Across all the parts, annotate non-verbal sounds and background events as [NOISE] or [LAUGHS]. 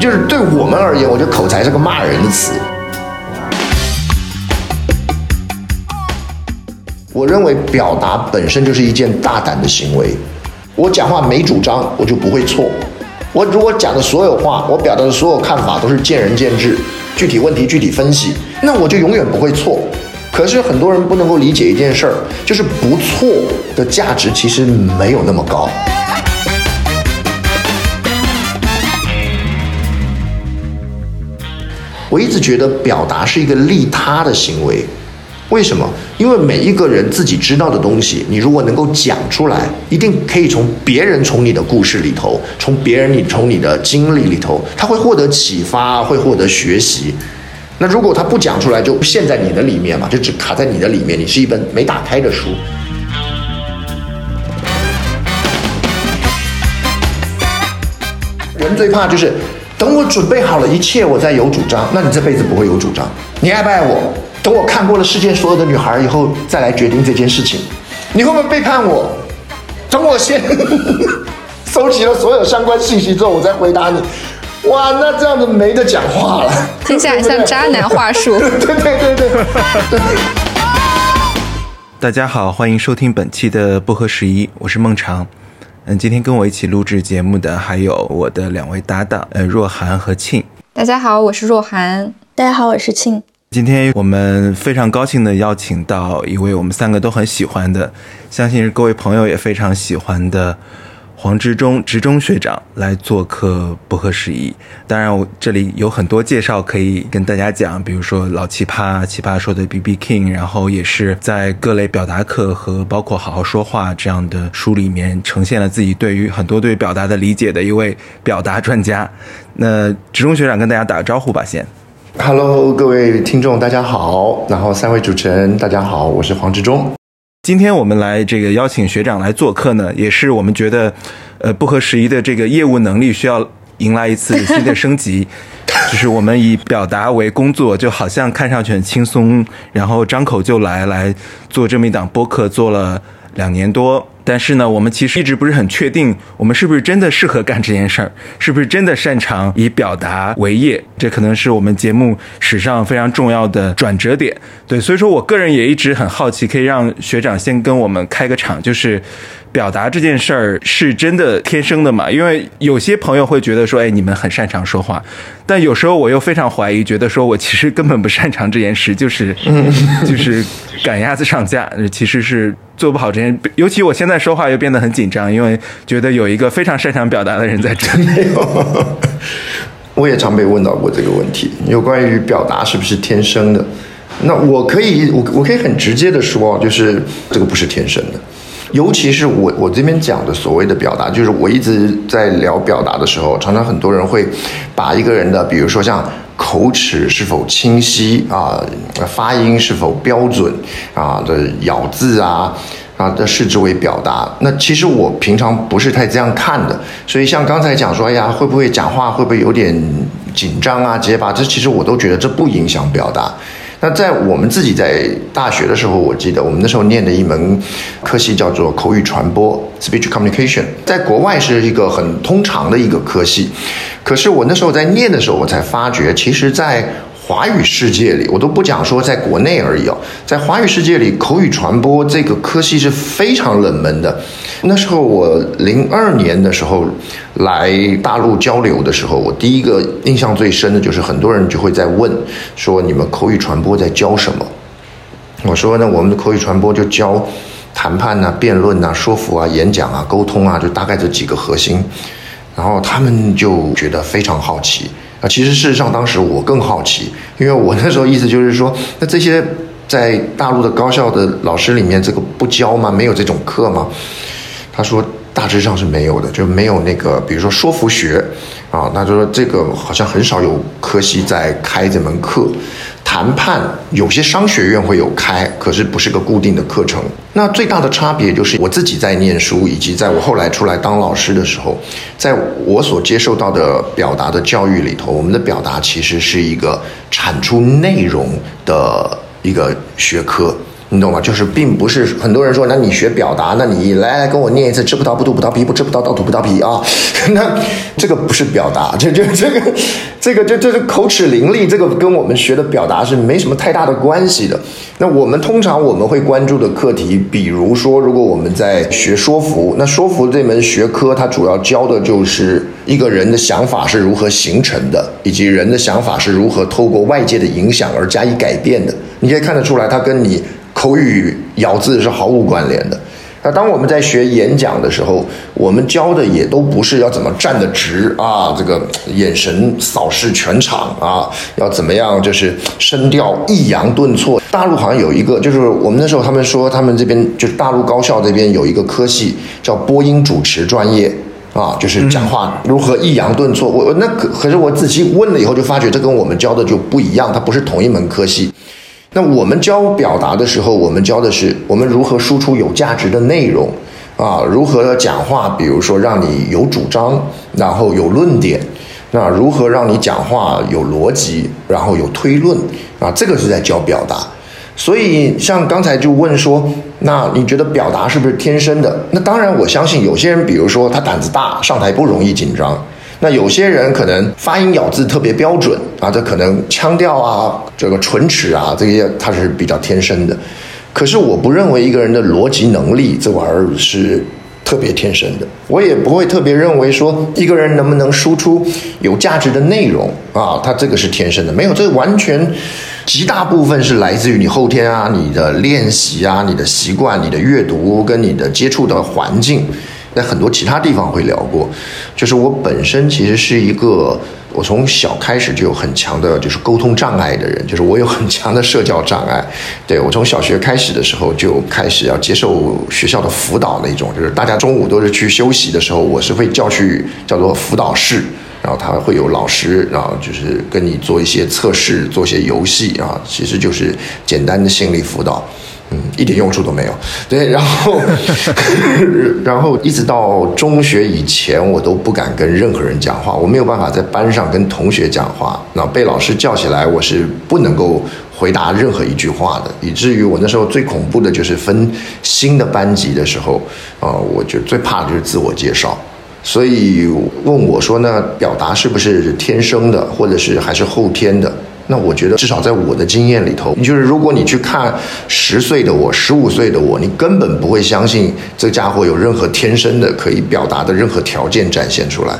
就是对我们而言，我觉得口才是个骂人的词。我认为表达本身就是一件大胆的行为。我讲话没主张，我就不会错。我如果讲的所有话，我表达的所有看法都是见仁见智，具体问题具体分析，那我就永远不会错。可是很多人不能够理解一件事儿，就是不错的价值其实没有那么高。我一直觉得表达是一个利他的行为。为什么？因为每一个人自己知道的东西，你如果能够讲出来，一定可以从别人从你的故事里头，从别人你从你的经历里头，他会获得启发，会获得学习。那如果他不讲出来，就陷在你的里面嘛，就只卡在你的里面，你是一本没打开的书。人最怕就是等我准备好了一切，我再有主张。那你这辈子不会有主张。你爱不爱我？等我看过了世界所有的女孩以后，再来决定这件事情。你会不会背叛我？等我先 [LAUGHS] 收集了所有相关信息之后，我再回答你。哇，那这样子没得讲话了，听起来像渣男话术。[LAUGHS] 对对对对。大家好，欢迎收听本期的不合时宜，我是孟尝。嗯，今天跟我一起录制节目的还有我的两位搭档，呃，若涵和庆。大家好，我是若涵。大家好，我是庆。今天我们非常高兴的邀请到一位我们三个都很喜欢的，相信是各位朋友也非常喜欢的黄执中执中学长来做客不合时宜。当然，我这里有很多介绍可以跟大家讲，比如说老奇葩、奇葩说的 B B King，然后也是在各类表达课和包括好好说话这样的书里面呈现了自己对于很多对表达的理解的一位表达专家。那执中学长跟大家打个招呼吧，先。Hello，各位听众，大家好。然后三位主持人，大家好，我是黄志忠。今天我们来这个邀请学长来做客呢，也是我们觉得，呃，不合时宜的这个业务能力需要迎来一次新的升级。[LAUGHS] 就是我们以表达为工作，就好像看上去很轻松，然后张口就来来做这么一档播客，做了两年多。但是呢，我们其实一直不是很确定，我们是不是真的适合干这件事儿，是不是真的擅长以表达为业？这可能是我们节目史上非常重要的转折点。对，所以说我个人也一直很好奇，可以让学长先跟我们开个场，就是表达这件事儿是真的天生的嘛？因为有些朋友会觉得说，哎，你们很擅长说话，但有时候我又非常怀疑，觉得说我其实根本不擅长这件事，就是就是赶鸭子上架，其实是。做不好这件，尤其我现在说话又变得很紧张，因为觉得有一个非常擅长表达的人在这里。[LAUGHS] 我也常被问到过这个问题，有关于表达是不是天生的？那我可以，我我可以很直接的说，就是这个不是天生的。尤其是我我这边讲的所谓的表达，就是我一直在聊表达的时候，常常很多人会把一个人的，比如说像。口齿是否清晰啊？发音是否标准啊？的咬字啊啊的视之为表达。那其实我平常不是太这样看的。所以像刚才讲说，哎呀，会不会讲话会不会有点紧张啊、结巴？这其实我都觉得这不影响表达。那在我们自己在大学的时候，我记得我们那时候念的一门科系叫做口语传播 （Speech Communication），在国外是一个很通常的一个科系。可是我那时候在念的时候，我才发觉，其实，在华语世界里，我都不讲说在国内而已哦，在华语世界里，口语传播这个科系是非常冷门的。那时候我零二年的时候来大陆交流的时候，我第一个印象最深的就是很多人就会在问说：“你们口语传播在教什么？”我说：“呢，我们的口语传播就教谈判啊、辩论啊、说服啊、演讲啊、沟通啊，就大概这几个核心。”然后他们就觉得非常好奇啊！其实事实上，当时我更好奇，因为我那时候意思就是说，那这些在大陆的高校的老师里面，这个不教吗？没有这种课吗？他说大致上是没有的，就没有那个，比如说说服学啊，那就说这个好像很少有科系在开这门课。谈判有些商学院会有开，可是不是个固定的课程。那最大的差别就是我自己在念书，以及在我后来出来当老师的时候，在我所接受到的表达的教育里头，我们的表达其实是一个产出内容的一个学科。你懂吗？就是并不是很多人说，那你学表达，那你来来跟我念一次，吃不到不吐葡萄皮，不吃不到倒吐葡萄皮啊。[LAUGHS] 那这个不是表达，这这这个这个这这是口齿伶俐，这个跟我们学的表达是没什么太大的关系的。那我们通常我们会关注的课题，比如说，如果我们在学说服，那说服这门学科，它主要教的就是一个人的想法是如何形成的，以及人的想法是如何透过外界的影响而加以改变的。你可以看得出来，它跟你。口语咬字是毫无关联的。那当我们在学演讲的时候，我们教的也都不是要怎么站得直啊，这个眼神扫视全场啊，要怎么样就是声调抑扬顿挫。大陆好像有一个，就是我们那时候他们说他们这边就是大陆高校这边有一个科系叫播音主持专业啊，就是讲话如何抑扬顿挫。我我那可可是我仔细问了以后就发觉这跟我们教的就不一样，它不是同一门科系。那我们教表达的时候，我们教的是我们如何输出有价值的内容，啊，如何讲话，比如说让你有主张，然后有论点，那如何让你讲话有逻辑，然后有推论，啊，这个是在教表达。所以像刚才就问说，那你觉得表达是不是天生的？那当然，我相信有些人，比如说他胆子大，上台不容易紧张。那有些人可能发音咬字特别标准啊，这可能腔调啊，这个唇齿啊，这些他是比较天生的。可是我不认为一个人的逻辑能力这玩意儿是特别天生的，我也不会特别认为说一个人能不能输出有价值的内容啊，他这个是天生的，没有，这完全极大部分是来自于你后天啊，你的练习啊，你的习惯，你的阅读跟你的接触的环境。在很多其他地方会聊过，就是我本身其实是一个，我从小开始就有很强的，就是沟通障碍的人，就是我有很强的社交障碍。对我从小学开始的时候就开始要接受学校的辅导那种，就是大家中午都是去休息的时候，我是会叫去叫做辅导室，然后他会有老师，然后就是跟你做一些测试，做一些游戏啊，其实就是简单的心理辅导。嗯，一点用处都没有。对，然后，[LAUGHS] 然后一直到中学以前，我都不敢跟任何人讲话，我没有办法在班上跟同学讲话。那被老师叫起来，我是不能够回答任何一句话的，以至于我那时候最恐怖的就是分新的班级的时候，啊，我就最怕的就是自我介绍。所以问我说，那表达是不是天生的，或者是还是后天的？那我觉得，至少在我的经验里头，就是如果你去看十岁的我、十五岁的我，你根本不会相信这家伙有任何天生的可以表达的任何条件展现出来，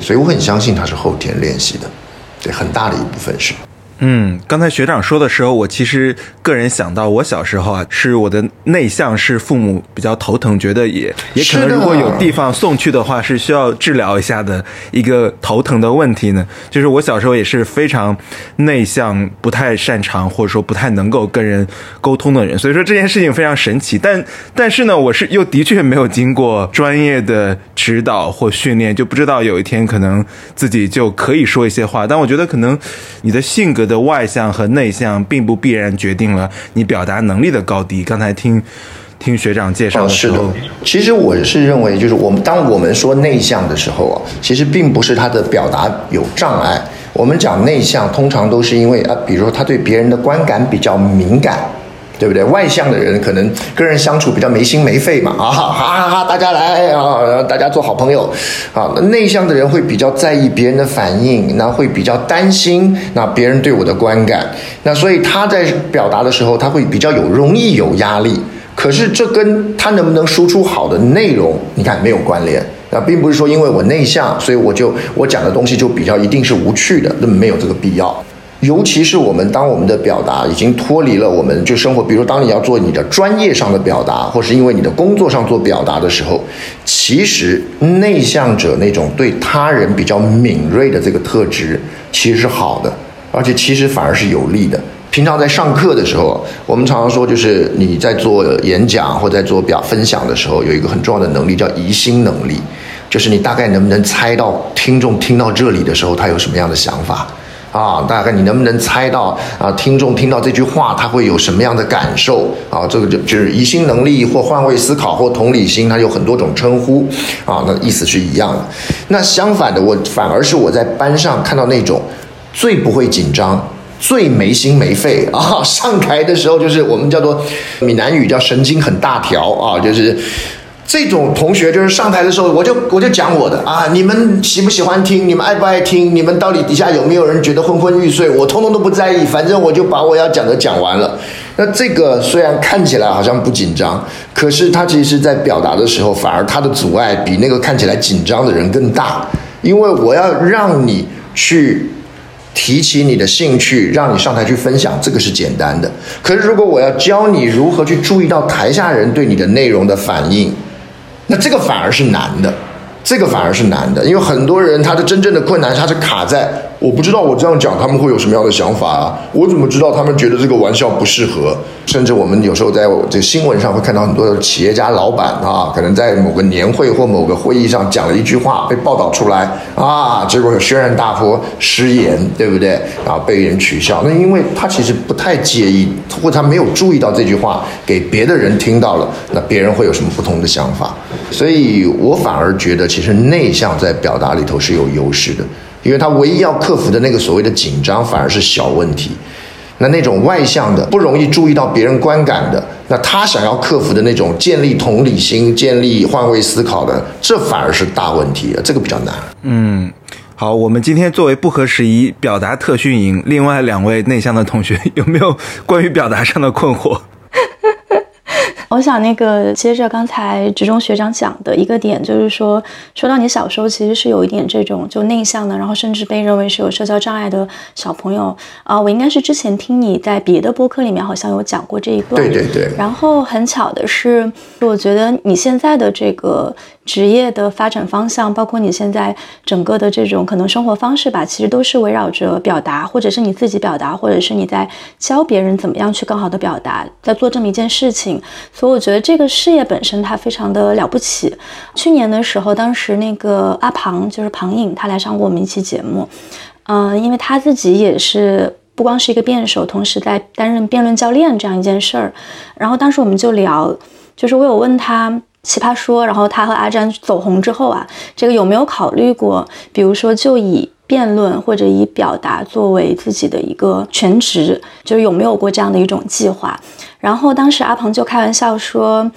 所以我很相信他是后天练习的，这，很大的一部分是。嗯，刚才学长说的时候，我其实个人想到，我小时候啊，是我的内向，是父母比较头疼，觉得也也可能如果有地方送去的话，是需要治疗一下的一个头疼的问题呢。就是我小时候也是非常内向，不太擅长或者说不太能够跟人沟通的人，所以说这件事情非常神奇。但但是呢，我是又的确没有经过专业的指导或训练，就不知道有一天可能自己就可以说一些话。但我觉得可能你的性格。的外向和内向并不必然决定了你表达能力的高低。刚才听听学长介绍的时候，其实我是认为，就是我们当我们说内向的时候啊，其实并不是他的表达有障碍。我们讲内向，通常都是因为啊，比如说他对别人的观感比较敏感。对不对？外向的人可能跟人相处比较没心没肺嘛，[LAUGHS] 啊哈哈哈！大家来啊，大家做好朋友，啊，内向的人会比较在意别人的反应，那会比较担心那别人对我的观感，那所以他在表达的时候，他会比较有容易有压力。可是这跟他能不能输出好的内容，你看没有关联。那并不是说因为我内向，所以我就我讲的东西就比较一定是无趣的，那么没有这个必要。尤其是我们当我们的表达已经脱离了我们就生活，比如当你要做你的专业上的表达，或是因为你的工作上做表达的时候，其实内向者那种对他人比较敏锐的这个特质其实是好的，而且其实反而是有利的。平常在上课的时候，我们常常说，就是你在做演讲或在做表分享的时候，有一个很重要的能力叫疑心能力，就是你大概能不能猜到听众听到这里的时候他有什么样的想法。啊，大概你能不能猜到啊？听众听到这句话，他会有什么样的感受啊？这个就就是疑心能力或换位思考或同理心，它有很多种称呼啊，那意思是一样的。那相反的，我反而是我在班上看到那种最不会紧张、最没心没肺啊！上台的时候就是我们叫做闽南语叫神经很大条啊，就是这种同学就是上台的时候我就我就讲我的啊，你们喜不喜欢听？你们爱不爱听？你们到底底下有没有人觉得昏昏欲睡？我通通都不在意，反正我就把我要讲的讲完了。那这个虽然看起来好像不紧张，可是他其实在表达的时候，反而他的阻碍比那个看起来紧张的人更大，因为我要让你去提起你的兴趣，让你上台去分享，这个是简单的。可是如果我要教你如何去注意到台下人对你的内容的反应，那这个反而是难的，这个反而是难的，因为很多人他的真正的困难，他是卡在我不知道我这样讲他们会有什么样的想法啊，我怎么知道他们觉得这个玩笑不适合？甚至我们有时候在这新闻上会看到很多的企业家老板啊，可能在某个年会或某个会议上讲了一句话被报道出来啊，结果有轩然大波，失言，对不对？然后被人取笑，那因为他其实不太介意，或他没有注意到这句话给别的人听到了，那别人会有什么不同的想法？所以我反而觉得，其实内向在表达里头是有优势的，因为他唯一要克服的那个所谓的紧张，反而是小问题。那那种外向的、不容易注意到别人观感的，那他想要克服的那种建立同理心、建立换位思考的，这反而是大问题，这个比较难。嗯，好，我们今天作为不合时宜表达特训营，另外两位内向的同学有没有关于表达上的困惑？我想那个接着刚才职中学长讲的一个点，就是说，说到你小时候其实是有一点这种就内向的，然后甚至被认为是有社交障碍的小朋友啊。我应该是之前听你在别的播客里面好像有讲过这一段。对对对。然后很巧的是，我觉得你现在的这个职业的发展方向，包括你现在整个的这种可能生活方式吧，其实都是围绕着表达，或者是你自己表达，或者是你在教别人怎么样去更好的表达，在做这么一件事情。所以我觉得这个事业本身它非常的了不起。去年的时候，当时那个阿庞就是庞颖，他来上过我们一期节目。嗯，因为他自己也是不光是一个辩手，同时在担任辩论教练这样一件事儿。然后当时我们就聊，就是我有问他奇葩说，然后他和阿詹走红之后啊，这个有没有考虑过，比如说就以辩论或者以表达作为自己的一个全职，就是有没有过这样的一种计划？然后当时阿鹏就开玩笑说，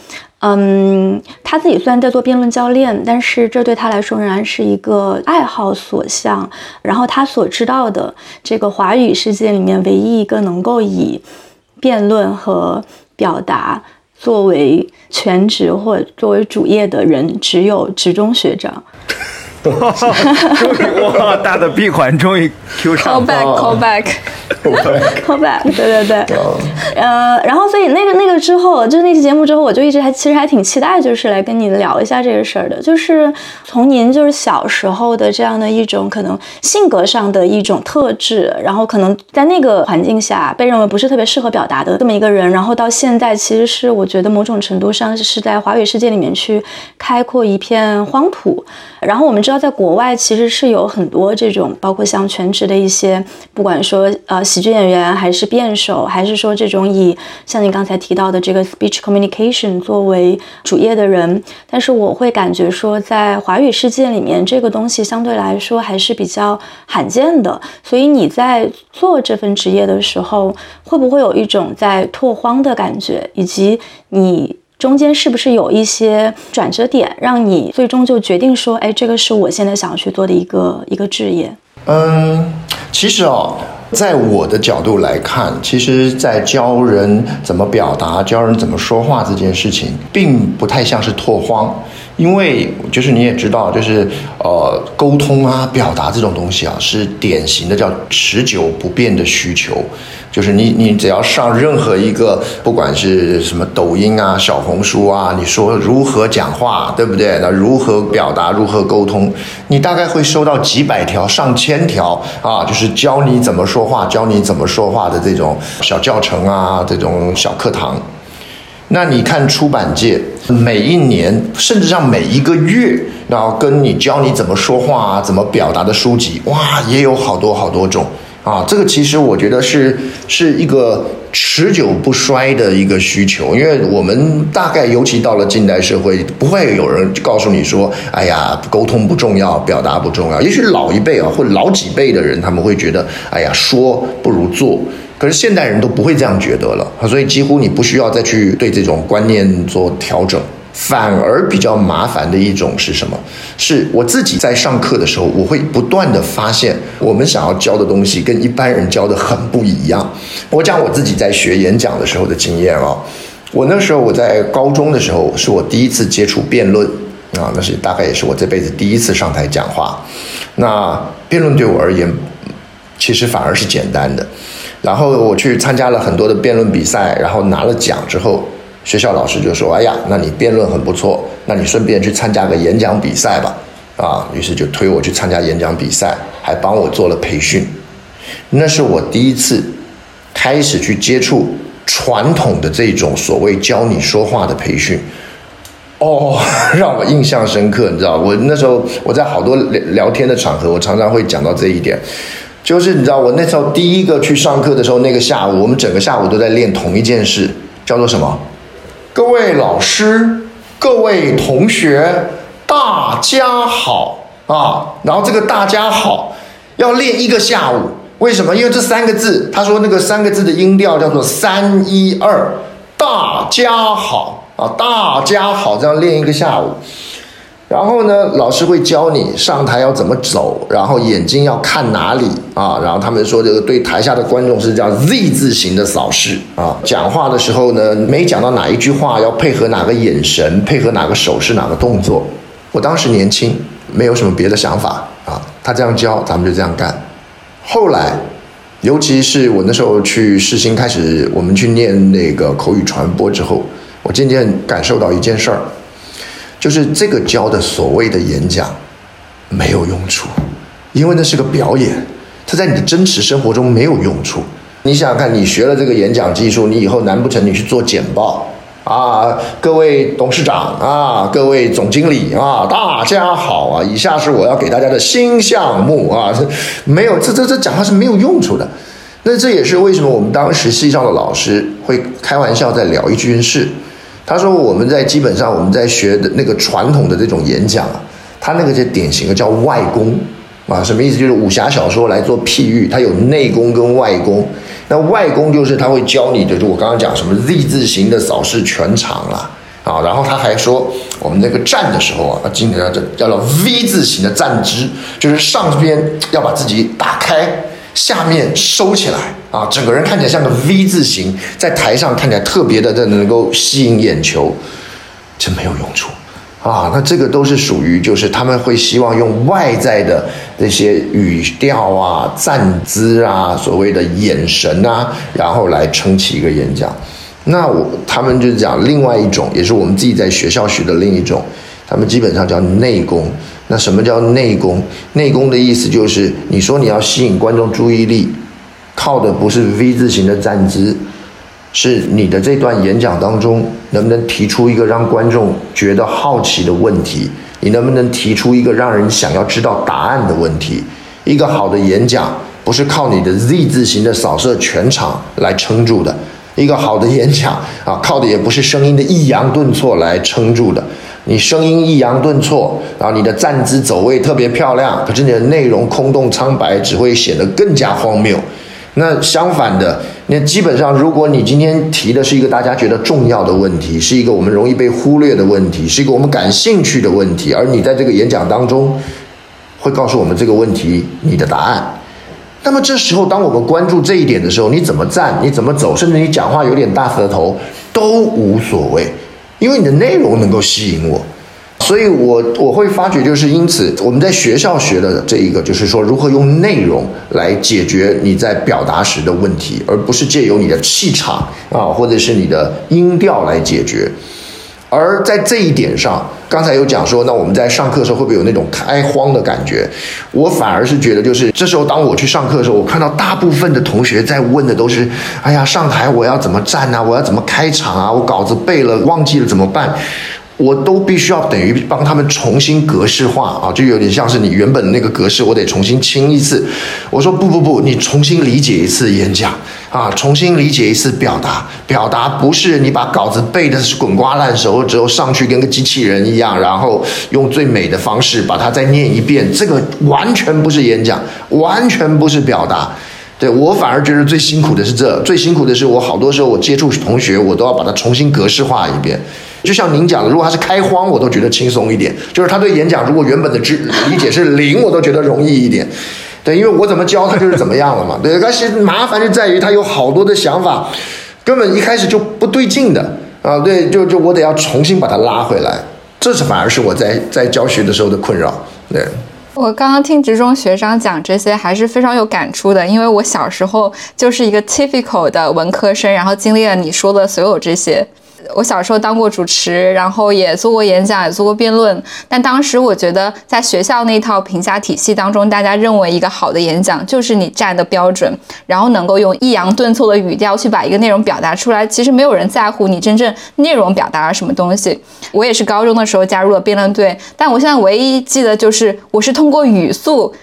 嗯，他自己虽然在做辩论教练，但是这对他来说仍然是一个爱好所向。然后他所知道的这个华语世界里面，唯一一个能够以辩论和表达作为全职或作为主业的人，只有职中学长。[LAUGHS] 终于哇，大的闭环终于 Q 上 call back call back [LAUGHS] [LAUGHS] call back，对对对，呃，然后所以那个那个之后，就是那期节目之后，我就一直还其实还挺期待，就是来跟你聊一下这个事儿的。就是从您就是小时候的这样的一种可能性格上的一种特质，然后可能在那个环境下被认为不是特别适合表达的这么一个人，然后到现在其实是我觉得某种程度上是在华语世界里面去开阔一片荒土。然后我们知道，在国外其实是有很多这种，包括像全职的一些，不管说呃喜剧演员，还是辩手，还是说这种以像你刚才提到的这个 speech communication 作为主业的人。但是我会感觉说，在华语世界里面，这个东西相对来说还是比较罕见的。所以你在做这份职业的时候，会不会有一种在拓荒的感觉，以及你？中间是不是有一些转折点，让你最终就决定说，哎，这个是我现在想要去做的一个一个职业？嗯，其实哦，在我的角度来看，其实，在教人怎么表达、教人怎么说话这件事情，并不太像是拓荒，因为就是你也知道，就是呃，沟通啊、表达这种东西啊，是典型的叫持久不变的需求。就是你，你只要上任何一个，不管是什么抖音啊、小红书啊，你说如何讲话，对不对？那如何表达、如何沟通，你大概会收到几百条、上千条啊，就是教你怎么说话、教你怎么说话的这种小教程啊，这种小课堂。那你看出版界每一年，甚至上每一个月，然后跟你教你怎么说话啊、怎么表达的书籍，哇，也有好多好多种。啊，这个其实我觉得是是一个持久不衰的一个需求，因为我们大概尤其到了近代社会，不会有人告诉你说，哎呀，沟通不重要，表达不重要。也许老一辈啊，或老几辈的人，他们会觉得，哎呀，说不如做。可是现代人都不会这样觉得了，所以几乎你不需要再去对这种观念做调整。反而比较麻烦的一种是什么？是我自己在上课的时候，我会不断的发现，我们想要教的东西跟一般人教的很不一样。我讲我自己在学演讲的时候的经验啊，我那时候我在高中的时候，是我第一次接触辩论啊，那是大概也是我这辈子第一次上台讲话。那辩论对我而言，其实反而是简单的。然后我去参加了很多的辩论比赛，然后拿了奖之后。学校老师就说：“哎呀，那你辩论很不错，那你顺便去参加个演讲比赛吧。”啊，于是就推我去参加演讲比赛，还帮我做了培训。那是我第一次开始去接触传统的这种所谓教你说话的培训。哦，让我印象深刻，你知道，我那时候我在好多聊聊天的场合，我常常会讲到这一点，就是你知道，我那时候第一个去上课的时候，那个下午，我们整个下午都在练同一件事，叫做什么？各位老师，各位同学，大家好啊！然后这个大家好要练一个下午，为什么？因为这三个字，他说那个三个字的音调叫做三一二，大家好啊，大家好，这样练一个下午。然后呢，老师会教你上台要怎么走，然后眼睛要看哪里啊？然后他们说这个对台下的观众是叫 Z 字形的扫视啊。讲话的时候呢，没讲到哪一句话要配合哪个眼神，配合哪个手势，哪个动作。我当时年轻，没有什么别的想法啊。他这样教，咱们就这样干。后来，尤其是我那时候去试新开始，我们去念那个口语传播之后，我渐渐感受到一件事儿。就是这个教的所谓的演讲，没有用处，因为那是个表演，它在你的真实生活中没有用处。你想想看，你学了这个演讲技术，你以后难不成你去做简报啊？各位董事长啊，各位总经理啊，大家好啊！以下是我要给大家的新项目啊，这没有，这这这讲话是没有用处的。那这也是为什么我们当时系上的老师会开玩笑在聊一件事。他说：“我们在基本上我们在学的那个传统的这种演讲啊，他那个就典型的叫外功啊，什么意思？就是武侠小说来做譬喻，它有内功跟外功。那外功就是他会教你的，就我刚刚讲什么 Z 字形的扫视全场啦啊，然后他还说我们那个站的时候啊，经常叫叫做 V 字形的站姿，就是上边要把自己打开。”下面收起来啊，整个人看起来像个 V 字形，在台上看起来特别的的能够吸引眼球，这没有用处啊。那这个都是属于就是他们会希望用外在的那些语调啊、站姿啊、所谓的眼神啊，然后来撑起一个演讲。那我他们就讲另外一种，也是我们自己在学校学的另一种，他们基本上叫内功。那什么叫内功？内功的意思就是，你说你要吸引观众注意力，靠的不是 V 字形的站姿，是你的这段演讲当中能不能提出一个让观众觉得好奇的问题？你能不能提出一个让人想要知道答案的问题？一个好的演讲不是靠你的 Z 字形的扫射全场来撑住的，一个好的演讲啊，靠的也不是声音的抑扬顿挫来撑住的。你声音抑扬顿挫，然后你的站姿走位特别漂亮，可是你的内容空洞苍白，只会显得更加荒谬。那相反的，那基本上，如果你今天提的是一个大家觉得重要的问题，是一个我们容易被忽略的问题，是一个我们感兴趣的问题，而你在这个演讲当中会告诉我们这个问题你的答案，那么这时候，当我们关注这一点的时候，你怎么站，你怎么走，甚至你讲话有点大舌头都无所谓。因为你的内容能够吸引我，所以我我会发觉，就是因此我们在学校学的这一个，就是说如何用内容来解决你在表达时的问题，而不是借由你的气场啊，或者是你的音调来解决。而在这一点上，刚才有讲说，那我们在上课的时候会不会有那种开荒的感觉？我反而是觉得，就是这时候当我去上课的时候，我看到大部分的同学在问的都是：哎呀，上台我要怎么站啊？我要怎么开场啊？我稿子背了忘记了怎么办？我都必须要等于帮他们重新格式化啊，就有点像是你原本那个格式，我得重新清一次。我说不不不，你重新理解一次演讲啊，重新理解一次表达。表达不是你把稿子背的是滚瓜烂熟之后上去跟个机器人一样，然后用最美的方式把它再念一遍，这个完全不是演讲，完全不是表达。对我反而觉得最辛苦的是这，最辛苦的是我好多时候我接触同学，我都要把它重新格式化一遍。就像您讲的，如果他是开荒，我都觉得轻松一点。就是他对演讲，如果原本的知理解是零，我都觉得容易一点。对，因为我怎么教他就是怎么样了嘛。对，但是麻烦就在于他有好多的想法，根本一开始就不对劲的啊。对，就就我得要重新把他拉回来，这是反而是我在在教学的时候的困扰。对，我刚刚听职中学长讲这些，还是非常有感触的，因为我小时候就是一个 typical 的文科生，然后经历了你说的所有这些。我小时候当过主持，然后也做过演讲，也做过辩论。但当时我觉得，在学校那套评价体系当中，大家认为一个好的演讲就是你站的标准，然后能够用抑扬顿挫的语调去把一个内容表达出来。其实没有人在乎你真正内容表达了什么东西。我也是高中的时候加入了辩论队，但我现在唯一记得就是我是通过语速。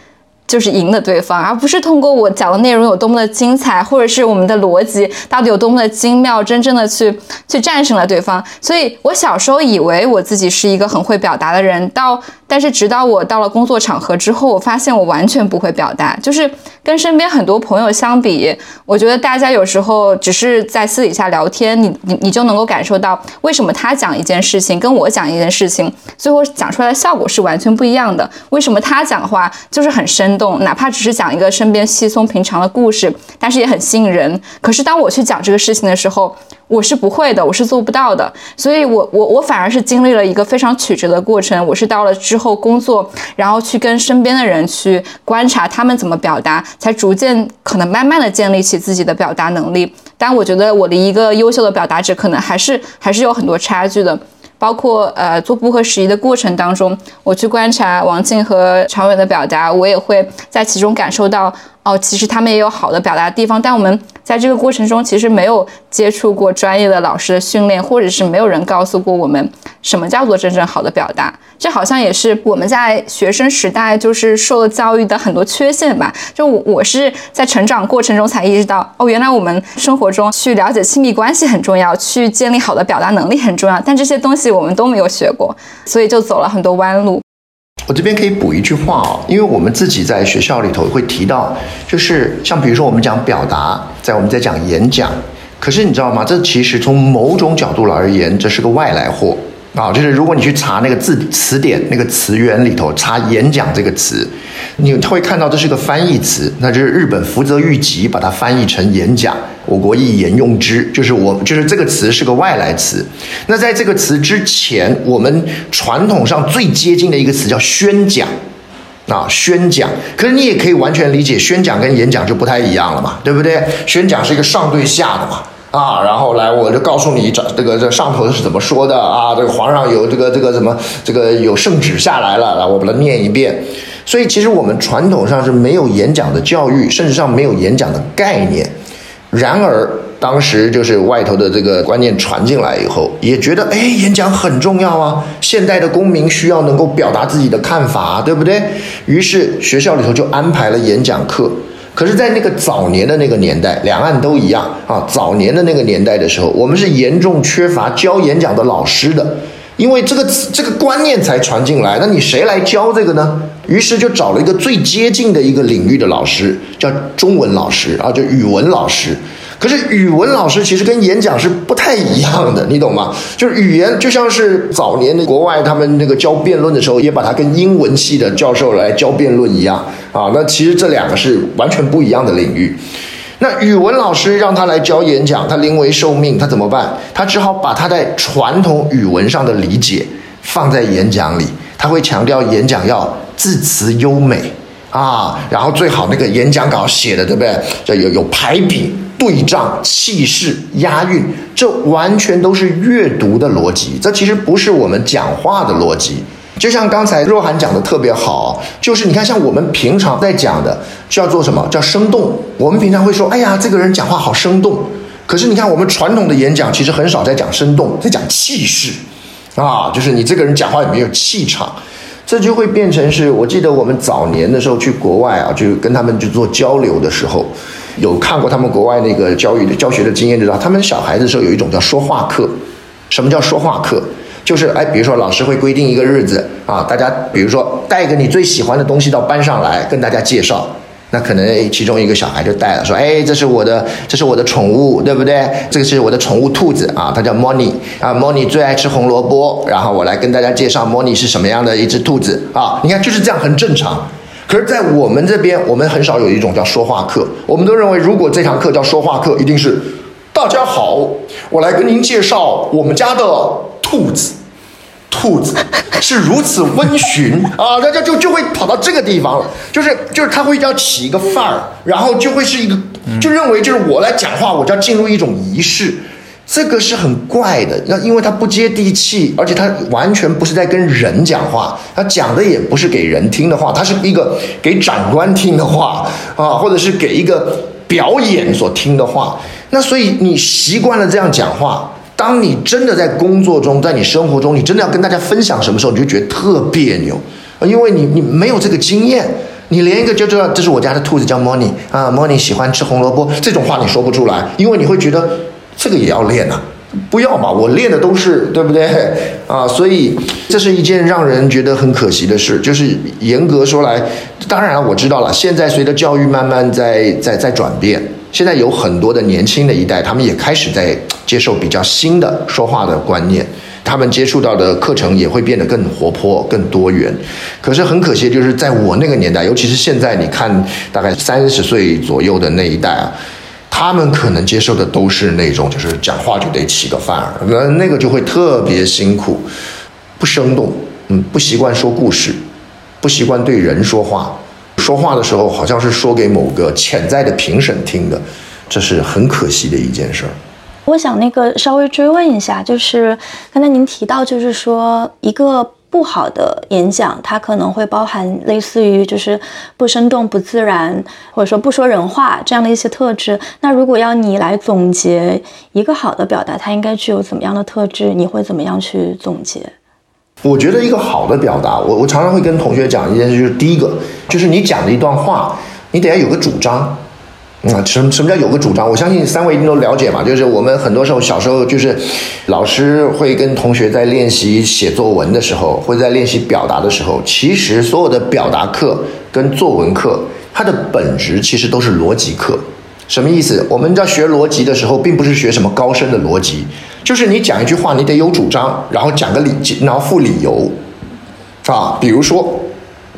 就是赢了对方，而不是通过我讲的内容有多么的精彩，或者是我们的逻辑到底有多么的精妙，真正的去去战胜了对方。所以我小时候以为我自己是一个很会表达的人，到但是直到我到了工作场合之后，我发现我完全不会表达。就是跟身边很多朋友相比，我觉得大家有时候只是在私底下聊天，你你你就能够感受到为什么他讲一件事情跟我讲一件事情，最后讲出来的效果是完全不一样的。为什么他讲话就是很深。动哪怕只是讲一个身边稀松平常的故事，但是也很吸引人。可是当我去讲这个事情的时候，我是不会的，我是做不到的。所以，我我我反而是经历了一个非常曲折的过程。我是到了之后工作，然后去跟身边的人去观察他们怎么表达，才逐渐可能慢慢的建立起自己的表达能力。但我觉得我离一个优秀的表达者，可能还是还是有很多差距的。包括呃做不合时宜的过程当中，我去观察王静和常远的表达，我也会在其中感受到。哦，其实他们也有好的表达的地方，但我们在这个过程中其实没有接触过专业的老师的训练，或者是没有人告诉过我们什么叫做真正好的表达。这好像也是我们在学生时代就是受了教育的很多缺陷吧。就我是在成长过程中才意识到，哦，原来我们生活中去了解亲密关系很重要，去建立好的表达能力很重要，但这些东西我们都没有学过，所以就走了很多弯路。我这边可以补一句话哦，因为我们自己在学校里头会提到，就是像比如说我们讲表达，在我们在讲演讲，可是你知道吗？这其实从某种角度而言，这是个外来货啊。就是如果你去查那个字词典那个词源里头查演讲这个词，你会看到这是个翻译词，那就是日本福泽谕吉把它翻译成演讲。我国一沿用之，就是我就是这个词是个外来词。那在这个词之前，我们传统上最接近的一个词叫宣讲，啊，宣讲。可是你也可以完全理解，宣讲跟演讲就不太一样了嘛，对不对？宣讲是一个上对下的嘛，啊，然后来我就告诉你这这个这上头是怎么说的啊，这个皇上有这个这个什么这个有圣旨下来了，来我把它念一遍。所以其实我们传统上是没有演讲的教育，甚至上没有演讲的概念。然而，当时就是外头的这个观念传进来以后，也觉得哎，演讲很重要啊。现代的公民需要能够表达自己的看法，对不对？于是学校里头就安排了演讲课。可是，在那个早年的那个年代，两岸都一样啊。早年的那个年代的时候，我们是严重缺乏教演讲的老师的。因为这个这个观念才传进来，那你谁来教这个呢？于是就找了一个最接近的一个领域的老师，叫中文老师啊，就语文老师。可是语文老师其实跟演讲是不太一样的，你懂吗？就是语言就像是早年的国外他们那个教辩论的时候，也把它跟英文系的教授来教辩论一样啊。那其实这两个是完全不一样的领域。那语文老师让他来教演讲，他临危受命，他怎么办？他只好把他在传统语文上的理解放在演讲里。他会强调演讲要字词优美啊，然后最好那个演讲稿写的对不对？要有有排比、对仗、气势、押韵，这完全都是阅读的逻辑。这其实不是我们讲话的逻辑。就像刚才若涵讲的特别好，就是你看，像我们平常在讲的叫做什么叫生动？我们平常会说，哎呀，这个人讲话好生动。可是你看，我们传统的演讲其实很少在讲生动，在讲气势，啊，就是你这个人讲话有没有气场，这就会变成是我记得我们早年的时候去国外啊，就跟他们去做交流的时候，有看过他们国外那个教育的教学的经验，知道他们小孩子的时候有一种叫说话课。什么叫说话课？就是哎，比如说老师会规定一个日子啊，大家比如说带一个你最喜欢的东西到班上来跟大家介绍。那可能其中一个小孩就带了，说：“哎，这是我的，这是我的宠物，对不对？这个是我的宠物兔子啊，它叫 Moni 啊，Moni 最爱吃红萝卜。然后我来跟大家介绍 Moni 是什么样的一只兔子啊。你看就是这样，很正常。可是，在我们这边，我们很少有一种叫说话课。我们都认为，如果这堂课叫说话课，一定是大家好，我来跟您介绍我们家的兔子。”兔子 [LAUGHS] 是如此温驯啊，大家就就会跑到这个地方了，就是就是他会要起一个范儿，然后就会是一个，就认为就是我来讲话，我就要进入一种仪式，这个是很怪的，那因为他不接地气，而且他完全不是在跟人讲话，他讲的也不是给人听的话，他是一个给长官听的话啊，或者是给一个表演所听的话，那所以你习惯了这样讲话。当你真的在工作中，在你生活中，你真的要跟大家分享什么时候，你就觉得特别扭，因为你你没有这个经验，你连一个就知道这是我家的兔子叫 m o n y 啊 m o n y 喜欢吃红萝卜这种话你说不出来，因为你会觉得这个也要练呐，不要嘛，我练的都是对不对啊？所以这是一件让人觉得很可惜的事，就是严格说来，当然我知道了，现在随着教育慢慢在在在转变。现在有很多的年轻的一代，他们也开始在接受比较新的说话的观念，他们接触到的课程也会变得更活泼、更多元。可是很可惜，就是在我那个年代，尤其是现在，你看大概三十岁左右的那一代啊，他们可能接受的都是那种，就是讲话就得起个范儿，那那个就会特别辛苦，不生动，嗯，不习惯说故事，不习惯对人说话。说话的时候，好像是说给某个潜在的评审听的，这是很可惜的一件事儿。我想那个稍微追问一下，就是刚才您提到，就是说一个不好的演讲，它可能会包含类似于就是不生动、不自然，或者说不说人话这样的一些特质。那如果要你来总结一个好的表达，它应该具有怎么样的特质？你会怎么样去总结？我觉得一个好的表达，我我常常会跟同学讲一件事，就是第一个，就是你讲的一段话，你得要有个主张，啊，什什么叫有个主张？我相信三位一定都了解嘛，就是我们很多时候小时候就是老师会跟同学在练习写作文的时候，或者在练习表达的时候，其实所有的表达课跟作文课，它的本质其实都是逻辑课。什么意思？我们在学逻辑的时候，并不是学什么高深的逻辑，就是你讲一句话，你得有主张，然后讲个理，然后附理由，啊，比如说，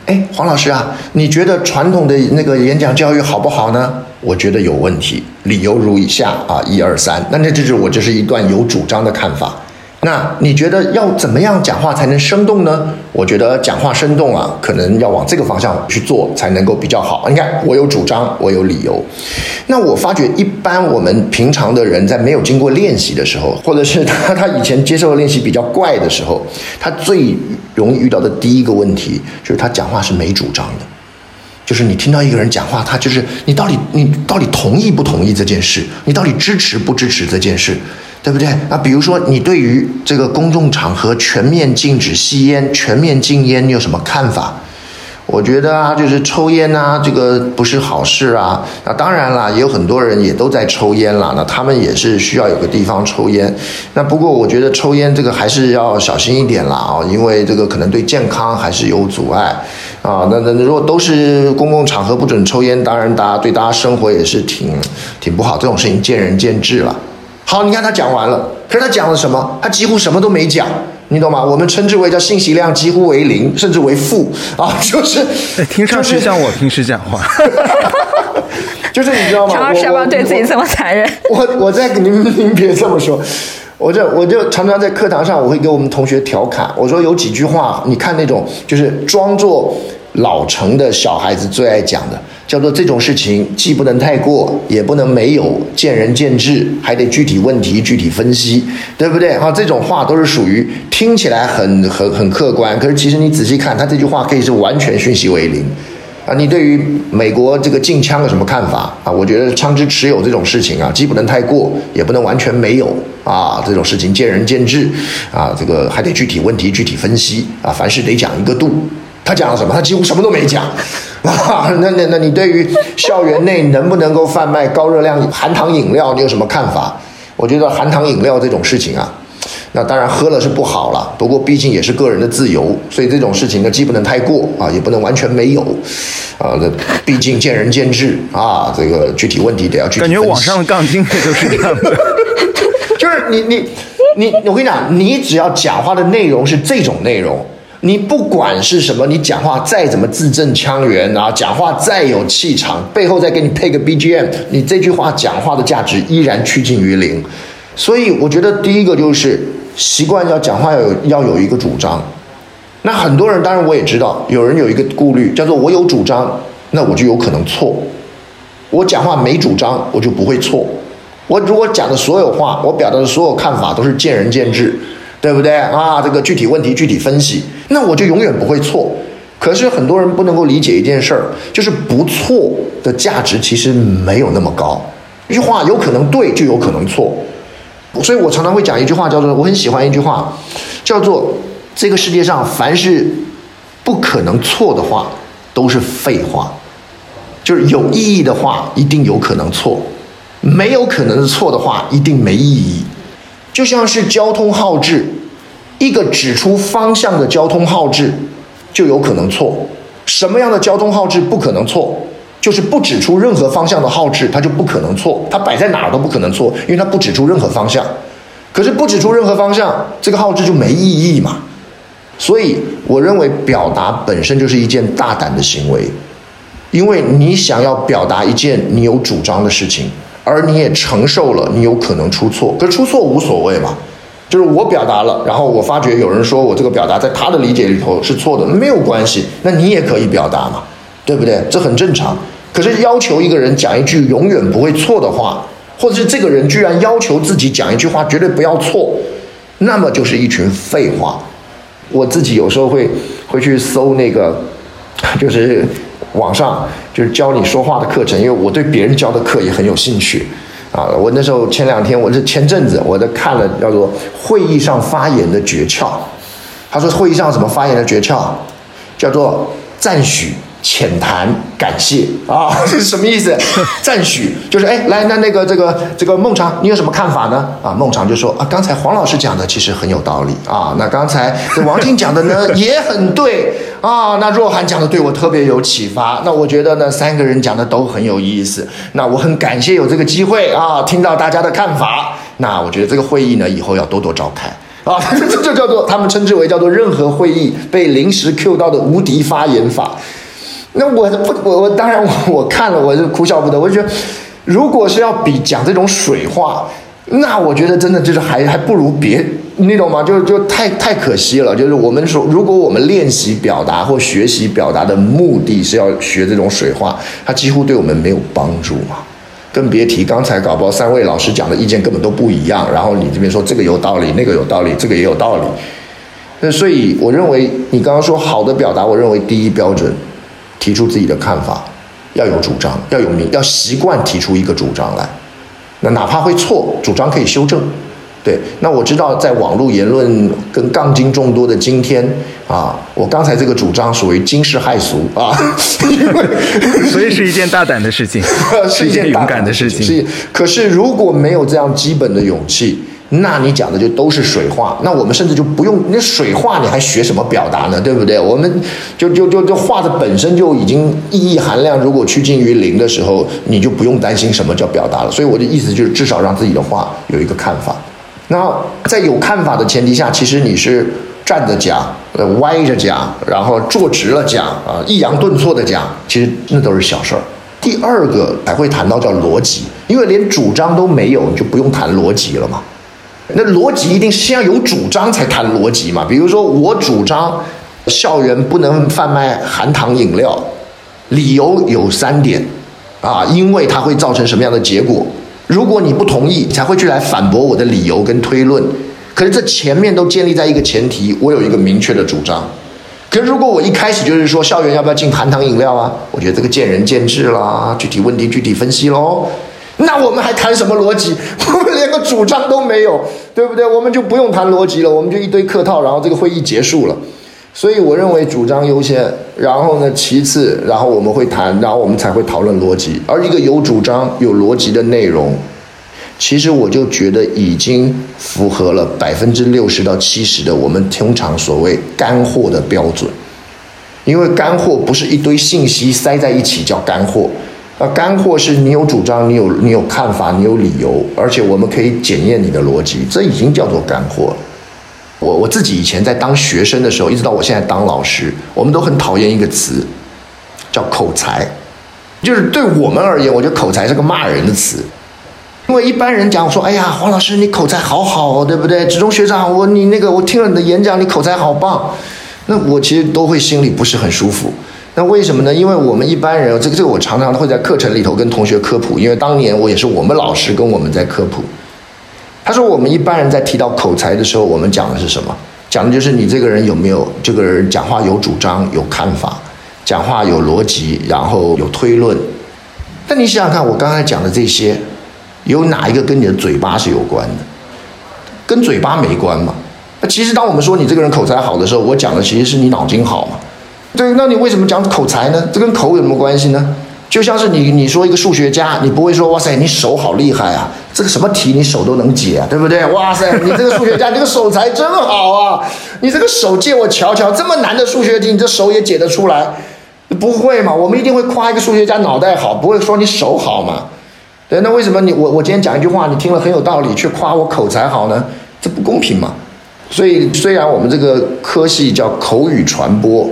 哎，黄老师啊，你觉得传统的那个演讲教育好不好呢？我觉得有问题，理由如以下啊，一二三，那这这是我这是一段有主张的看法。那你觉得要怎么样讲话才能生动呢？我觉得讲话生动啊，可能要往这个方向去做才能够比较好。你看，我有主张，我有理由。那我发觉，一般我们平常的人在没有经过练习的时候，或者是他他以前接受的练习比较怪的时候，他最容易遇到的第一个问题就是他讲话是没主张的。就是你听到一个人讲话，他就是你到底你到底同意不同意这件事？你到底支持不支持这件事？对不对？那比如说，你对于这个公众场合全面禁止吸烟、全面禁烟，你有什么看法？我觉得啊，就是抽烟啊，这个不是好事啊。那当然啦，也有很多人也都在抽烟了，那他们也是需要有个地方抽烟。那不过我觉得抽烟这个还是要小心一点啦啊，因为这个可能对健康还是有阻碍啊。那那如果都是公共场合不准抽烟，当然大家对大家生活也是挺挺不好。这种事情见仁见智了。好，你看他讲完了，可是他讲了什么？他几乎什么都没讲，你懂吗？我们称之为叫信息量几乎为零，甚至为负啊，[LAUGHS] 就是，听上去像我平时讲话，[LAUGHS] 就是你知道吗？常老师要不要对自己这么残忍？我我在您您别这么说，我这我就常常在课堂上，我会给我们同学调侃，我说有几句话，你看那种就是装作。老成的小孩子最爱讲的，叫做这种事情既不能太过，也不能没有，见仁见智，还得具体问题具体分析，对不对？啊，这种话都是属于听起来很很很客观，可是其实你仔细看，他这句话可以是完全讯息为零，啊，你对于美国这个禁枪有什么看法啊？我觉得枪支持有这种事情啊，既不能太过，也不能完全没有啊，这种事情见仁见智啊，这个还得具体问题具体分析啊，凡事得讲一个度。他讲了什么？他几乎什么都没讲 [LAUGHS] 啊。那那那你对于校园内能不能够贩卖高热量含糖饮料，你有什么看法？我觉得含糖饮料这种事情啊。那当然喝了是不好了，不过毕竟也是个人的自由，所以这种事情呢，既不能太过啊，也不能完全没有，啊，那毕竟见仁见智啊，这个具体问题得要具体。感觉网上的杠精也都是这样的，[LAUGHS] 就是你你你，我跟你讲，你只要讲话的内容是这种内容，你不管是什么，你讲话再怎么字正腔圆啊，讲话再有气场，背后再给你配个 BGM，你这句话讲话的价值依然趋近于零。所以我觉得第一个就是。习惯要讲话要有要有一个主张，那很多人当然我也知道，有人有一个顾虑，叫做我有主张，那我就有可能错。我讲话没主张，我就不会错。我如果讲的所有话，我表达的所有看法都是见仁见智，对不对啊？这个具体问题具体分析，那我就永远不会错。可是很多人不能够理解一件事儿，就是不错的价值其实没有那么高。一句话有可能对，就有可能错。所以我常常会讲一句话，叫做我很喜欢一句话，叫做这个世界上凡是不可能错的话都是废话，就是有意义的话一定有可能错，没有可能的错的话一定没意义。就像是交通号志，一个指出方向的交通号志就有可能错，什么样的交通号志不可能错？就是不指出任何方向的号志，它就不可能错。它摆在哪儿都不可能错，因为它不指出任何方向。可是不指出任何方向，这个号志就没意义嘛。所以我认为表达本身就是一件大胆的行为，因为你想要表达一件你有主张的事情，而你也承受了你有可能出错。可是出错无所谓嘛，就是我表达了，然后我发觉有人说我这个表达在他的理解里头是错的，没有关系，那你也可以表达嘛。对不对？这很正常。可是要求一个人讲一句永远不会错的话，或者是这个人居然要求自己讲一句话绝对不要错，那么就是一群废话。我自己有时候会会去搜那个，就是网上就是教你说话的课程，因为我对别人教的课也很有兴趣啊。我那时候前两天，我是前阵子我在看了叫做会议上发言的诀窍。他说会议上怎么发言的诀窍，叫做赞许。浅谈感谢。啊，这 [LAUGHS] 是什么意思？[LAUGHS] 赞许就是哎，来那那个这个这个孟尝，你有什么看法呢？啊，孟尝就说啊，刚才黄老师讲的其实很有道理。啊，那刚才这王静讲的呢 [LAUGHS] 也很对。啊，那若涵讲的对我特别有启发，那我觉得呢三个人讲的都很有意思，那我很感谢有这个机会啊，听到大家的看法，那我觉得这个会议呢以后要多多召开。啊，这就叫做他们称之为叫做任何会议被临时 Q 到的无敌发言法。那我不，我我当然我我看了，我就哭笑不得。我就觉得，如果是要比讲这种水话，那我觉得真的就是还还不如别，你懂吗？就就太太可惜了。就是我们说，如果我们练习表达或学习表达的目的是要学这种水话，它几乎对我们没有帮助嘛。更别提刚才搞不好三位老师讲的意见根本都不一样，然后你这边说这个有道理，那个有道理，这个也有道理。那所以我认为你刚刚说好的表达，我认为第一标准。提出自己的看法，要有主张，要有名，要习惯提出一个主张来。那哪怕会错，主张可以修正。对，那我知道在网络言论跟杠精众多的今天啊，我刚才这个主张属于惊世骇俗啊，[LAUGHS] 所以是一件大胆的事情，[LAUGHS] 是一件勇敢的事情。是，可是如果没有这样基本的勇气。那你讲的就都是水话，那我们甚至就不用那水话，你还学什么表达呢？对不对？我们就就就就话的本身就已经意义含量，如果趋近于零的时候，你就不用担心什么叫表达了。所以我的意思就是，至少让自己的话有一个看法。那在有看法的前提下，其实你是站着讲，呃，歪着讲，然后坐直了讲，啊，抑扬顿挫的讲，其实那都是小事儿。第二个才会谈到叫逻辑，因为连主张都没有，你就不用谈逻辑了嘛。那逻辑一定是先要有主张才谈逻辑嘛？比如说，我主张校园不能贩卖含糖饮料，理由有三点，啊，因为它会造成什么样的结果？如果你不同意，才会去来反驳我的理由跟推论。可是这前面都建立在一个前提，我有一个明确的主张。可是如果我一开始就是说校园要不要禁含糖饮料啊，我觉得这个见仁见智啦，具体问题具体分析喽。那我们还谈什么逻辑？[LAUGHS] 我们连个主张都没有，对不对？我们就不用谈逻辑了，我们就一堆客套，然后这个会议结束了。所以我认为主张优先，然后呢，其次，然后我们会谈，然后我们才会讨论逻辑。而一个有主张、有逻辑的内容，其实我就觉得已经符合了百分之六十到七十的我们通常所谓干货的标准。因为干货不是一堆信息塞在一起叫干货，啊，干货是你有主张，你有你有看法，你有理由，而且我们可以检验你的逻辑，这已经叫做干货了。我我自己以前在当学生的时候，一直到我现在当老师，我们都很讨厌一个词，叫口才。就是对我们而言，我觉得口才是个骂人的词。因为一般人讲说，哎呀，黄老师你口才好好，对不对？职中学长，我你那个我听了你的演讲，你口才好棒。那我其实都会心里不是很舒服。那为什么呢？因为我们一般人，这个这个我常常会在课程里头跟同学科普，因为当年我也是我们老师跟我们在科普。他说：“我们一般人在提到口才的时候，我们讲的是什么？讲的就是你这个人有没有这个人讲话有主张、有看法，讲话有逻辑，然后有推论。但你想想看，我刚才讲的这些，有哪一个跟你的嘴巴是有关的？跟嘴巴没关嘛？那其实当我们说你这个人口才好的时候，我讲的其实是你脑筋好嘛？对，那你为什么讲口才呢？这跟口有什么关系呢？就像是你你说一个数学家，你不会说哇塞，你手好厉害啊！”这个什么题你手都能解，对不对？哇塞，你这个数学家，你这个手才真好啊！你这个手借我瞧瞧，这么难的数学题，你这手也解得出来？不会嘛？我们一定会夸一个数学家脑袋好，不会说你手好嘛？对，那为什么你我我今天讲一句话，你听了很有道理，却夸我口才好呢？这不公平嘛？所以虽然我们这个科系叫口语传播，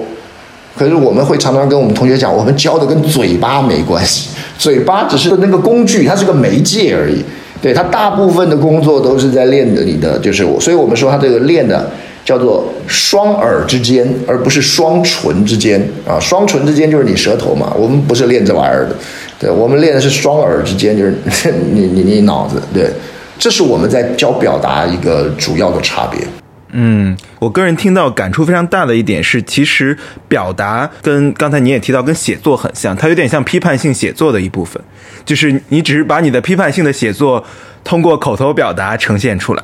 可是我们会常常跟我们同学讲，我们教的跟嘴巴没关系，嘴巴只是那个工具，它是个媒介而已。对它大部分的工作都是在练的你的，就是我，所以我们说它这个练的叫做双耳之间，而不是双唇之间啊。双唇之间就是你舌头嘛，我们不是练这玩意儿的，对我们练的是双耳之间，就是你你你脑子，对，这是我们在教表达一个主要的差别。嗯，我个人听到感触非常大的一点是，其实表达跟刚才你也提到跟写作很像，它有点像批判性写作的一部分。就是你只是把你的批判性的写作通过口头表达呈现出来。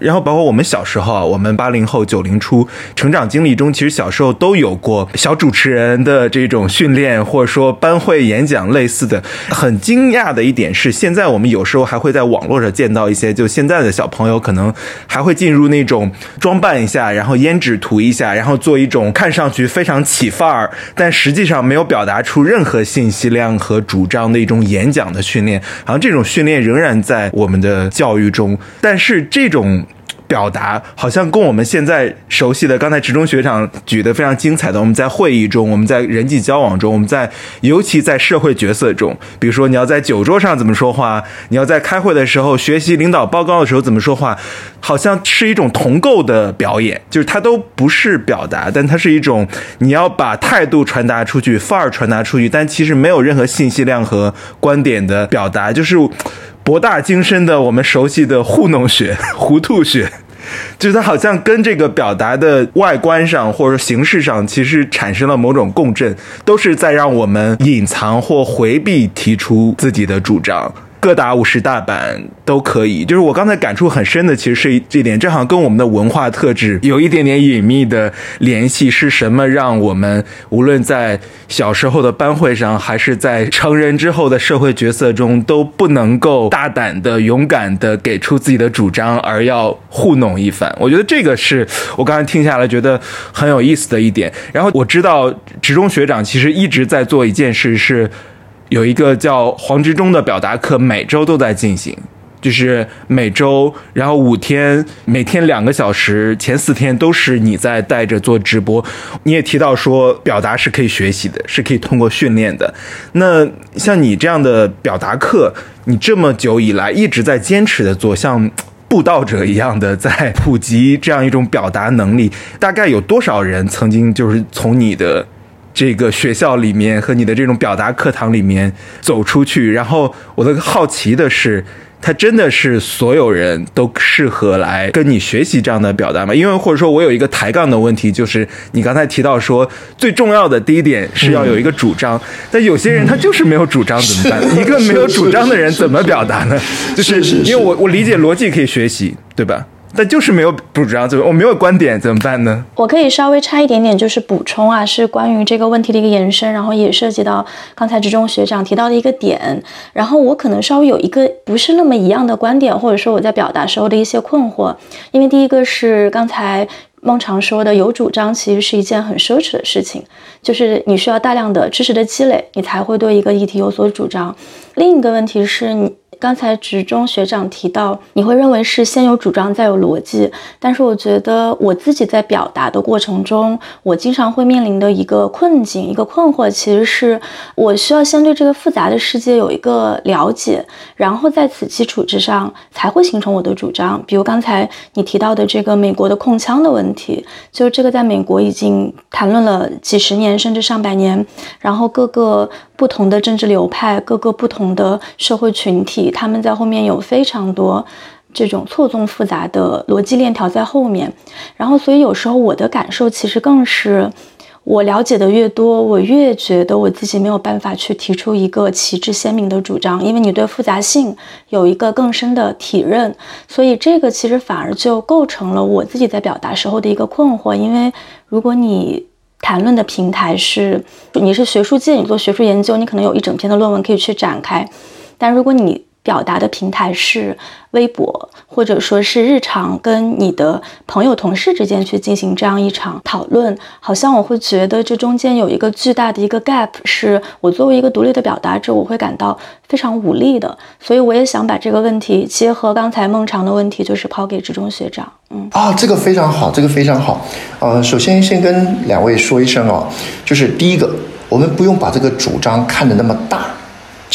然后包括我们小时候啊，我们八零后九零初成长经历中，其实小时候都有过小主持人的这种训练，或者说班会演讲类似的。很惊讶的一点是，现在我们有时候还会在网络上见到一些，就现在的小朋友可能还会进入那种装扮一下，然后胭脂涂一下，然后做一种看上去非常起范儿，但实际上没有表达出任何信息量和主张的一种演讲的训练。好像这种训练仍然在我们的教育中，但是这种。表达好像跟我们现在熟悉的，刚才职中学长举的非常精彩的，我们在会议中，我们在人际交往中，我们在尤其在社会角色中，比如说你要在酒桌上怎么说话，你要在开会的时候学习领导报告的时候怎么说话，好像是一种同构的表演，就是它都不是表达，但它是一种你要把态度传达出去，范儿传达出去，但其实没有任何信息量和观点的表达，就是。博大精深的，我们熟悉的糊弄学、[LAUGHS] 糊涂学，就是它好像跟这个表达的外观上或者形式上，其实产生了某种共振，都是在让我们隐藏或回避提出自己的主张。各打五十大板都可以，就是我刚才感触很深的，其实是这点，这好跟我们的文化特质有一点点隐秘的联系。是什么让我们无论在小时候的班会上，还是在成人之后的社会角色中，都不能够大胆的、勇敢的给出自己的主张，而要糊弄一番？我觉得这个是我刚才听下来觉得很有意思的一点。然后我知道职中学长其实一直在做一件事是。有一个叫黄执中的表达课，每周都在进行，就是每周，然后五天，每天两个小时，前四天都是你在带着做直播。你也提到说，表达是可以学习的，是可以通过训练的。那像你这样的表达课，你这么久以来一直在坚持的做，像布道者一样的在普及这样一种表达能力，大概有多少人曾经就是从你的？这个学校里面和你的这种表达课堂里面走出去，然后我的好奇的是，它真的是所有人都适合来跟你学习这样的表达吗？因为或者说我有一个抬杠的问题，就是你刚才提到说最重要的第一点是要有一个主张，但有些人他就是没有主张怎么办？一 [LAUGHS] 个没有主张的人怎么表达呢？就是因为我我理解逻辑可以学习，对吧？但就是没有主张，怎么我没有观点怎么办呢？我可以稍微差一点点，就是补充啊，是关于这个问题的一个延伸，然后也涉及到刚才职中学长提到的一个点，然后我可能稍微有一个不是那么一样的观点，或者说我在表达时候的一些困惑，因为第一个是刚才孟常说的，有主张其实是一件很奢侈的事情，就是你需要大量的知识的积累，你才会对一个议题有所主张。另一个问题是你。刚才职中学长提到，你会认为是先有主张再有逻辑，但是我觉得我自己在表达的过程中，我经常会面临的一个困境、一个困惑，其实是我需要先对这个复杂的世界有一个了解，然后在此基础之上才会形成我的主张。比如刚才你提到的这个美国的控枪的问题，就这个在美国已经谈论了几十年甚至上百年，然后各个。不同的政治流派，各个不同的社会群体，他们在后面有非常多这种错综复杂的逻辑链条在后面。然后，所以有时候我的感受其实更是，我了解的越多，我越觉得我自己没有办法去提出一个旗帜鲜明的主张，因为你对复杂性有一个更深的体认。所以这个其实反而就构成了我自己在表达时候的一个困惑，因为如果你。谈论的平台是，你是学术界，你做学术研究，你可能有一整篇的论文可以去展开，但如果你。表达的平台是微博，或者说是日常跟你的朋友、同事之间去进行这样一场讨论，好像我会觉得这中间有一个巨大的一个 gap，是我作为一个独立的表达者，我会感到非常无力的。所以我也想把这个问题结合刚才孟尝的问题，就是抛给职中学长。嗯啊，这个非常好，这个非常好。呃，首先先跟两位说一声哦，就是第一个，我们不用把这个主张看得那么大。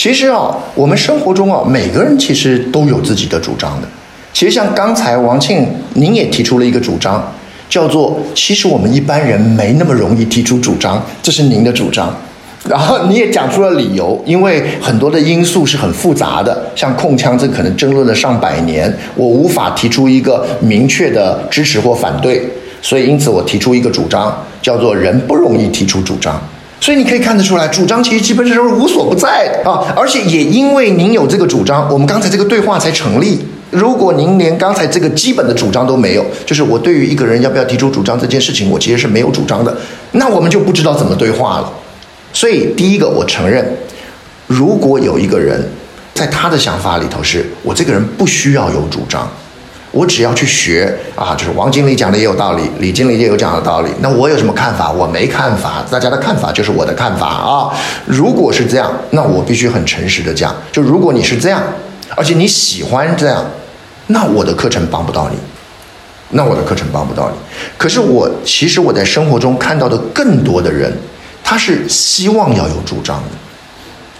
其实啊，我们生活中啊，每个人其实都有自己的主张的。其实像刚才王庆，您也提出了一个主张，叫做“其实我们一般人没那么容易提出主张”，这是您的主张。然后你也讲出了理由，因为很多的因素是很复杂的，像控枪这可能争论了上百年，我无法提出一个明确的支持或反对，所以因此我提出一个主张，叫做“人不容易提出主张”。所以你可以看得出来，主张其实基本上是无所不在的啊！而且也因为您有这个主张，我们刚才这个对话才成立。如果您连刚才这个基本的主张都没有，就是我对于一个人要不要提出主张这件事情，我其实是没有主张的，那我们就不知道怎么对话了。所以第一个，我承认，如果有一个人在他的想法里头是我这个人不需要有主张。我只要去学啊，就是王经理讲的也有道理，李经理也有讲的道理。那我有什么看法？我没看法，大家的看法就是我的看法啊。如果是这样，那我必须很诚实的讲，就如果你是这样，而且你喜欢这样，那我的课程帮不到你，那我的课程帮不到你。可是我其实我在生活中看到的更多的人，他是希望要有主张的，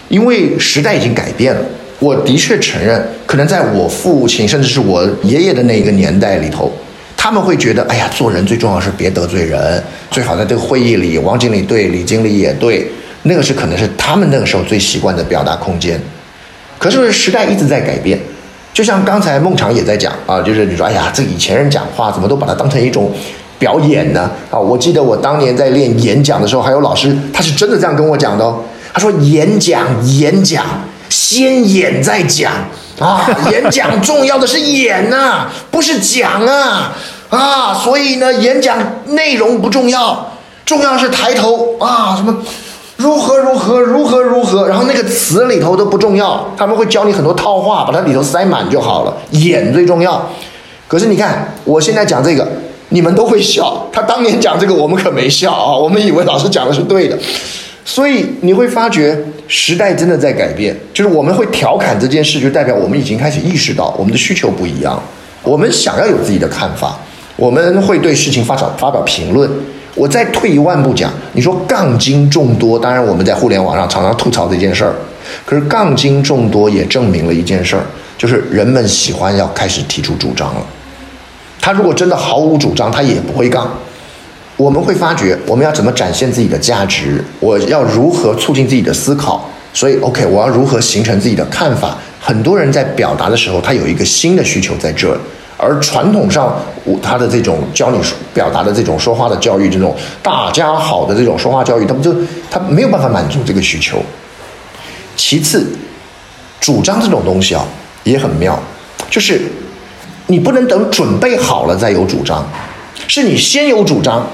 因为时代已经改变了。我的确承认，可能在我父亲甚至是我爷爷的那个年代里头，他们会觉得，哎呀，做人最重要是别得罪人，最好在这个会议里，王经理对，李经理也对，那个是可能是他们那个时候最习惯的表达空间。可是时代一直在改变，就像刚才孟尝也在讲啊，就是你说，哎呀，这以前人讲话怎么都把它当成一种表演呢？啊，我记得我当年在练演讲的时候，还有老师他是真的这样跟我讲的哦，他说演讲演讲。先演再讲啊！[LAUGHS] 演讲重要的是演呐，不是讲啊啊！所以呢，演讲内容不重要，重要是抬头啊，什么如何如何如何如何，然后那个词里头都不重要，他们会教你很多套话，把它里头塞满就好了。演最重要。可是你看，我现在讲这个，你们都会笑。他当年讲这个，我们可没笑啊，我们以为老师讲的是对的。所以你会发觉时代真的在改变，就是我们会调侃这件事，就代表我们已经开始意识到我们的需求不一样，我们想要有自己的看法，我们会对事情发表发表评论。我再退一万步讲，你说杠精众多，当然我们在互联网上常常吐槽这件事儿，可是杠精众多也证明了一件事儿，就是人们喜欢要开始提出主张了。他如果真的毫无主张，他也不会杠。我们会发觉，我们要怎么展现自己的价值？我要如何促进自己的思考？所以，OK，我要如何形成自己的看法？很多人在表达的时候，他有一个新的需求在这儿，而传统上我他的这种教你表达的这种说话的教育，这种大家好的这种说话教育，他不就他没有办法满足这个需求。其次，主张这种东西啊也很妙，就是你不能等准备好了再有主张，是你先有主张，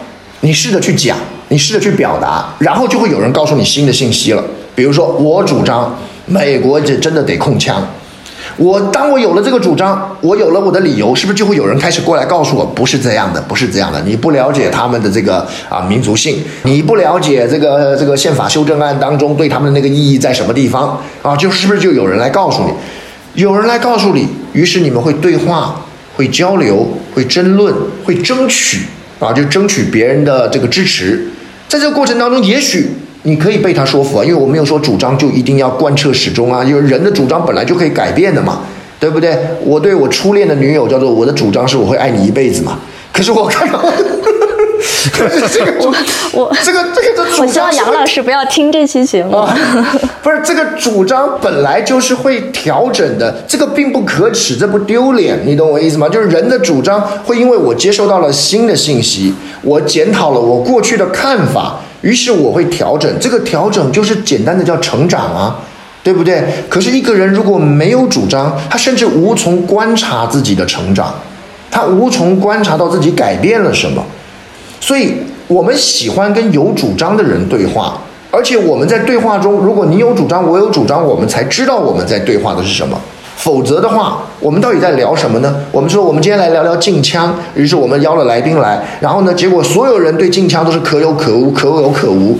你试着去讲，你试着去表达，然后就会有人告诉你新的信息了。比如说，我主张。美国这真的得控枪。我当我有了这个主张，我有了我的理由，是不是就会有人开始过来告诉我，不是这样的，不是这样的？你不了解他们的这个啊民族性，你不了解这个这个宪法修正案当中对他们的那个意义在什么地方啊？就是不是就有人来告诉你，有人来告诉你，于是你们会对话，会交流，会争论，会争取啊，就争取别人的这个支持。在这个过程当中，也许。你可以被他说服啊，因为我没有说主张就一定要贯彻始终啊，因为人的主张本来就可以改变的嘛，对不对？我对我初恋的女友叫做我的主张是我会爱你一辈子嘛，可是我看到。[LAUGHS] 这个我，我这个这个的主张，我希望杨老师不要听这期节目。不是这个主张本来就是会调整的，这个并不可耻，这不丢脸，你懂我意思吗？就是人的主张会因为我接收到了新的信息，我检讨了我过去的看法，于是我会调整。这个调整就是简单的叫成长啊，对不对？可是一个人如果没有主张，他甚至无从观察自己的成长，他无从观察到自己改变了什么。所以，我们喜欢跟有主张的人对话，而且我们在对话中，如果你有主张，我有主张，我们才知道我们在对话的是什么。否则的话，我们到底在聊什么呢？我们说，我们今天来聊聊禁枪，于是我们邀了来宾来，然后呢，结果所有人对禁枪都是可有可无，可有可无，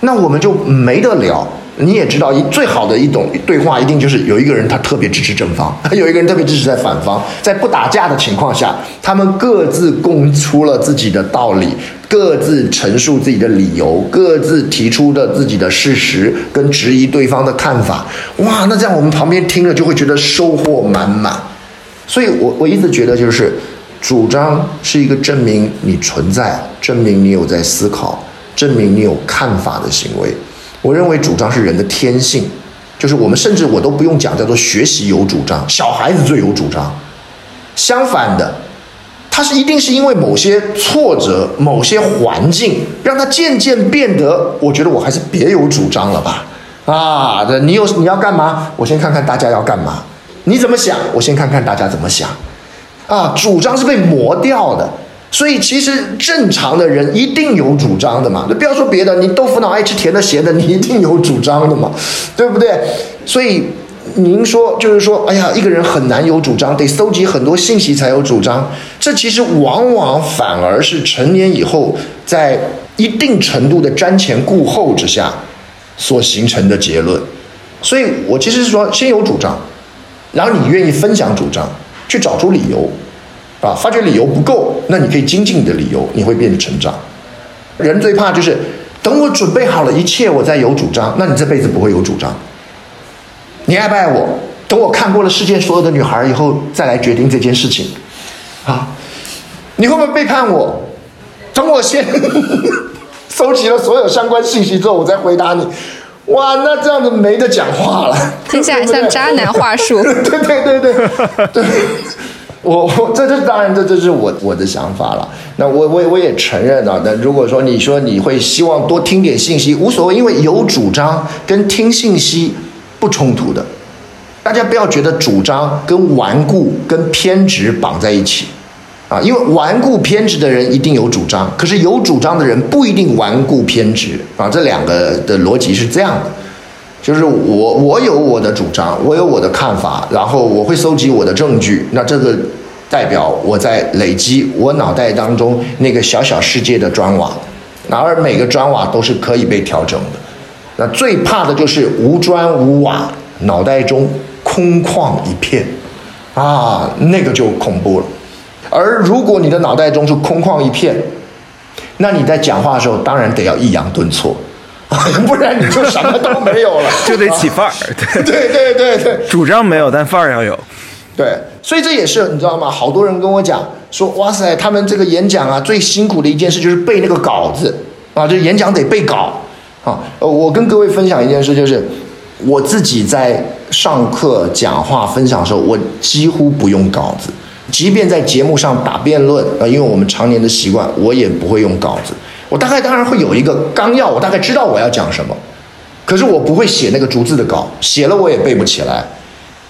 那我们就没得聊。你也知道，一最好的一种对话，一定就是有一个人他特别支持正方，[LAUGHS] 有一个人特别支持在反方，在不打架的情况下，他们各自供出了自己的道理，各自陈述自己的理由，各自提出的自己的事实跟质疑对方的看法。哇，那这样我们旁边听了就会觉得收获满满。所以我我一直觉得，就是主张是一个证明你存在，证明你有在思考，证明你有看法的行为。我认为主张是人的天性，就是我们甚至我都不用讲，叫做学习有主张，小孩子最有主张。相反的，他是一定是因为某些挫折、某些环境，让他渐渐变得，我觉得我还是别有主张了吧？啊，这你有你要干嘛？我先看看大家要干嘛。你怎么想？我先看看大家怎么想。啊，主张是被磨掉的。所以，其实正常的人一定有主张的嘛。那不要说别的，你豆腐脑爱吃甜的咸的，你一定有主张的嘛，对不对？所以，您说就是说，哎呀，一个人很难有主张，得搜集很多信息才有主张。这其实往往反而是成年以后，在一定程度的瞻前顾后之下所形成的结论。所以我其实是说，先有主张，然后你愿意分享主张，去找出理由。啊，发觉理由不够，那你可以精进你的理由，你会变得成长。人最怕就是等我准备好了一切，我再有主张，那你这辈子不会有主张。你爱不爱我？等我看过了世界所有的女孩以后，再来决定这件事情。啊，你会不会背叛我？等我先 [LAUGHS] 收集了所有相关信息之后，我再回答你。哇，那这样子没得讲话了，听起来像渣男话术。对对对对对。我我 [LAUGHS] 这这当然这这是我我的想法了。那我我我也承认啊。那如果说你说你会希望多听点信息，无所谓，因为有主张跟听信息不冲突的。大家不要觉得主张跟顽固跟偏执绑在一起啊，因为顽固偏执的人一定有主张，可是有主张的人不一定顽固偏执啊。这两个的逻辑是这样的。就是我，我有我的主张，我有我的看法，然后我会搜集我的证据。那这个代表我在累积我脑袋当中那个小小世界的砖瓦，然而每个砖瓦都是可以被调整的。那最怕的就是无砖无瓦，脑袋中空旷一片，啊，那个就恐怖了。而如果你的脑袋中是空旷一片，那你在讲话的时候，当然得要抑扬顿挫。[LAUGHS] 不然你就什么都没有了，[LAUGHS] 就得起范儿。[LAUGHS] 对对对对，主张没有，但范儿要有。对，所以这也是你知道吗？好多人跟我讲说，哇塞，他们这个演讲啊，最辛苦的一件事就是背那个稿子啊，就演讲得背稿啊。呃，我跟各位分享一件事，就是我自己在上课、讲话、分享的时候，我几乎不用稿子。即便在节目上打辩论，啊，因为我们常年的习惯，我也不会用稿子。我大概当然会有一个纲要，我大概知道我要讲什么，可是我不会写那个逐字的稿，写了我也背不起来。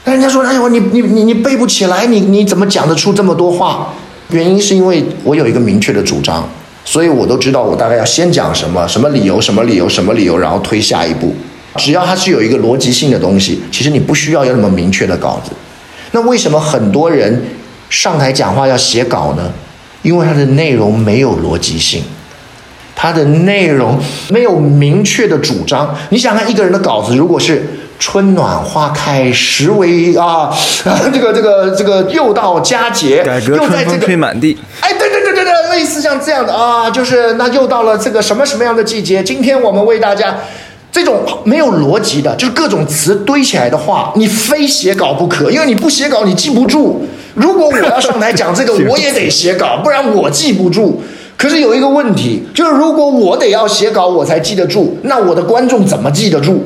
但人家说：“哎呦，你你你你背不起来，你你怎么讲得出这么多话？”原因是因为我有一个明确的主张，所以我都知道我大概要先讲什么，什么理由，什么理由，什么理由，然后推下一步。只要它是有一个逻辑性的东西，其实你不需要有那么明确的稿子。那为什么很多人上台讲话要写稿呢？因为它的内容没有逻辑性，它的内容没有明确的主张。你想看一个人的稿子，如果是春暖花开，时为啊，[LAUGHS] 这个这个这个又到佳节，改革春风吹满地。哎，对对对对对，类似像这样的啊，就是那又到了这个什么什么样的季节？今天我们为大家。这种没有逻辑的，就是各种词堆起来的话，你非写稿不可，因为你不写稿你记不住。如果我要上台讲这个，[LAUGHS] 我也得写稿，不然我记不住。可是有一个问题，就是如果我得要写稿我才记得住，那我的观众怎么记得住？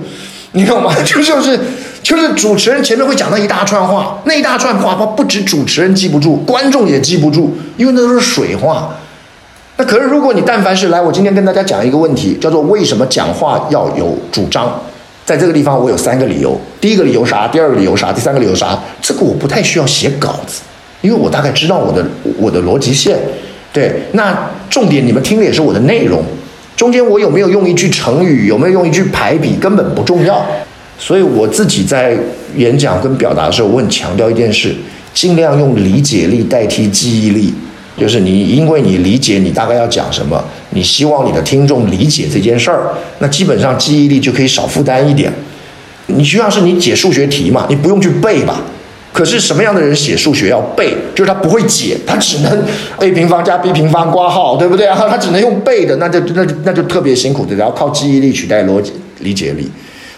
你懂吗？就就是就是主持人前面会讲那一大串话，那一大串话不不止主持人记不住，观众也记不住，因为那都是水话。那可是，如果你但凡是来，我今天跟大家讲一个问题，叫做为什么讲话要有主张？在这个地方，我有三个理由。第一个理由啥？第二个理由啥？第三个理由啥？这个我不太需要写稿子，因为我大概知道我的我的逻辑线。对，那重点你们听的也是我的内容。中间我有没有用一句成语，有没有用一句排比，根本不重要。所以我自己在演讲跟表达的时候，我很强调一件事：尽量用理解力代替记忆力。就是你，因为你理解你大概要讲什么，你希望你的听众理解这件事儿，那基本上记忆力就可以少负担一点。你需要是你解数学题嘛，你不用去背吧？可是什么样的人写数学要背？就是他不会解，他只能 a 平方加 b 平方括号，对不对啊？[LAUGHS] 他只能用背的，那就那就那就特别辛苦的，然后靠记忆力取代逻辑理解力。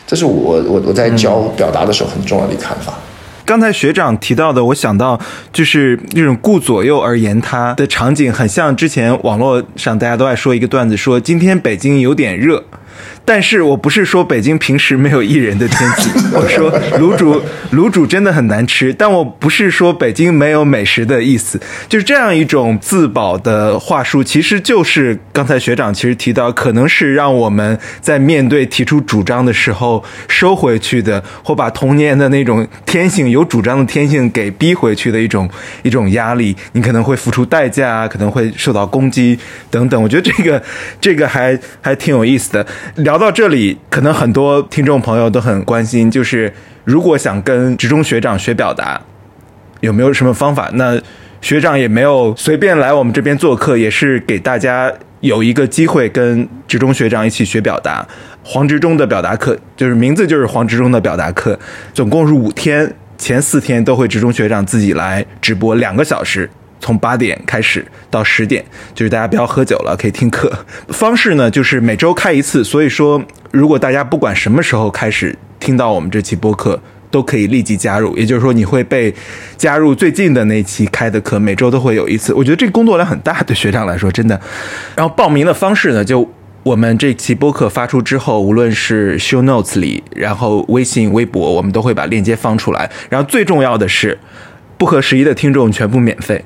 这是我我我在教表达的时候很重要的看法。刚才学长提到的，我想到就是那种顾左右而言他的场景，很像之前网络上大家都爱说一个段子，说今天北京有点热。但是我不是说北京平时没有艺人的天气，[LAUGHS] 我说卤煮卤煮真的很难吃，但我不是说北京没有美食的意思，就是这样一种自保的话术，其实就是刚才学长其实提到，可能是让我们在面对提出主张的时候收回去的，或把童年的那种天性有主张的天性给逼回去的一种 [LAUGHS] 一种压力，你可能会付出代价，可能会受到攻击等等，我觉得这个这个还还挺有意思的。聊聊到这里，可能很多听众朋友都很关心，就是如果想跟职中学长学表达，有没有什么方法？那学长也没有随便来我们这边做客，也是给大家有一个机会跟职中学长一起学表达。黄执中的表达课，就是名字就是黄执中的表达课，总共是五天，前四天都会职中学长自己来直播两个小时。从八点开始到十点，就是大家不要喝酒了，可以听课。方式呢，就是每周开一次。所以说，如果大家不管什么时候开始听到我们这期播客，都可以立即加入。也就是说，你会被加入最近的那期开的课，每周都会有一次。我觉得这工作量很大，对学长来说真的。然后报名的方式呢，就我们这期播客发出之后，无论是 show notes 里，然后微信、微博，我们都会把链接放出来。然后最重要的是，不合时宜的听众全部免费。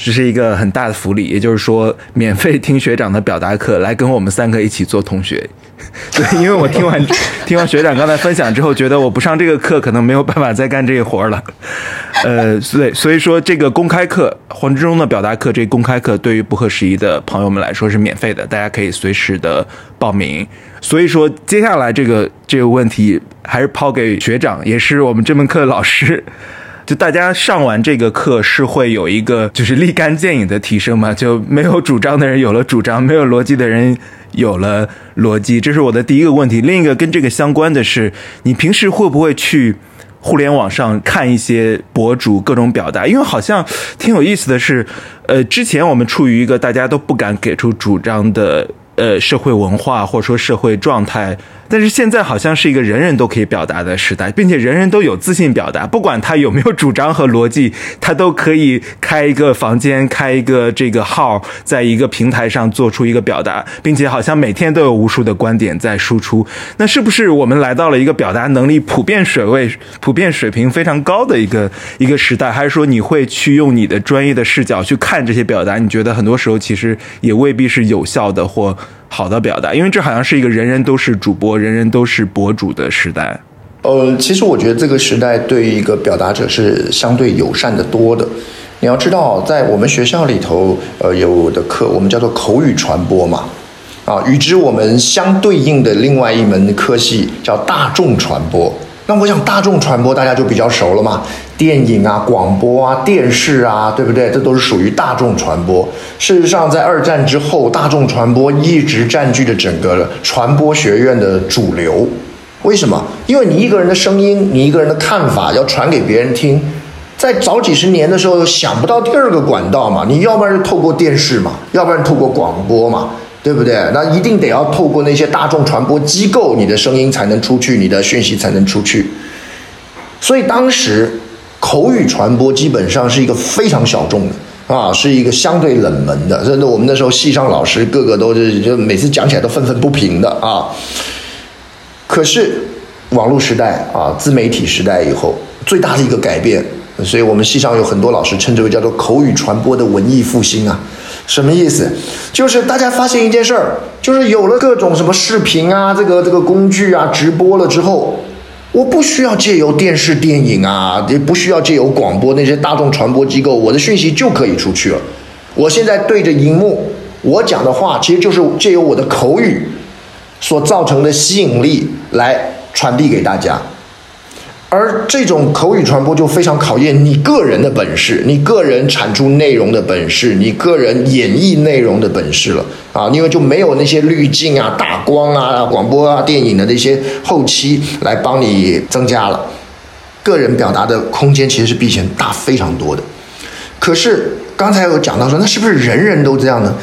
这是一个很大的福利，也就是说，免费听学长的表达课，来跟我们三个一起做同学。[LAUGHS] 对，因为我听完 [LAUGHS] 听完学长刚才分享之后，觉得我不上这个课，可能没有办法再干这个活了。[LAUGHS] 呃，所以所以说，这个公开课黄志忠的表达课，这公开课对于不合时宜的朋友们来说是免费的，大家可以随时的报名。所以说，接下来这个这个问题还是抛给学长，也是我们这门课的老师。就大家上完这个课是会有一个就是立竿见影的提升嘛？就没有主张的人有了主张，没有逻辑的人有了逻辑，这是我的第一个问题。另一个跟这个相关的是，你平时会不会去互联网上看一些博主各种表达？因为好像挺有意思的是，呃，之前我们处于一个大家都不敢给出主张的呃社会文化或者说社会状态但是现在好像是一个人人都可以表达的时代，并且人人都有自信表达，不管他有没有主张和逻辑，他都可以开一个房间，开一个这个号，在一个平台上做出一个表达，并且好像每天都有无数的观点在输出。那是不是我们来到了一个表达能力普遍水位、普遍水平非常高的一个一个时代？还是说你会去用你的专业的视角去看这些表达？你觉得很多时候其实也未必是有效的或好的表达，因为这好像是一个人人都是主播、人人都是博主的时代。呃，其实我觉得这个时代对一个表达者是相对友善的多的。你要知道，在我们学校里头，呃，有的课我们叫做口语传播嘛，啊，与之我们相对应的另外一门科系叫大众传播。那我想大众传播大家就比较熟了嘛，电影啊、广播啊、电视啊，对不对？这都是属于大众传播。事实上，在二战之后，大众传播一直占据着整个传播学院的主流。为什么？因为你一个人的声音，你一个人的看法要传给别人听，在早几十年的时候想不到第二个管道嘛，你要不然就透过电视嘛，要不然透过广播嘛。对不对？那一定得要透过那些大众传播机构，你的声音才能出去，你的讯息才能出去。所以当时口语传播基本上是一个非常小众的啊，是一个相对冷门的。甚至我们那时候系上老师个个都是，就每次讲起来都愤愤不平的啊。可是网络时代啊，自媒体时代以后，最大的一个改变，所以我们系上有很多老师称之为叫做口语传播的文艺复兴啊。什么意思？就是大家发现一件事儿，就是有了各种什么视频啊，这个这个工具啊，直播了之后，我不需要借由电视、电影啊，也不需要借由广播那些大众传播机构，我的讯息就可以出去了。我现在对着荧幕，我讲的话其实就是借由我的口语所造成的吸引力来传递给大家。而这种口语传播就非常考验你个人的本事，你个人产出内容的本事，你个人演绎内容的本事了啊！因为就没有那些滤镜啊、打光啊、广播啊、电影的那些后期来帮你增加了，个人表达的空间其实是比以前大非常多的。可是刚才有讲到说，那是不是人人都这样呢？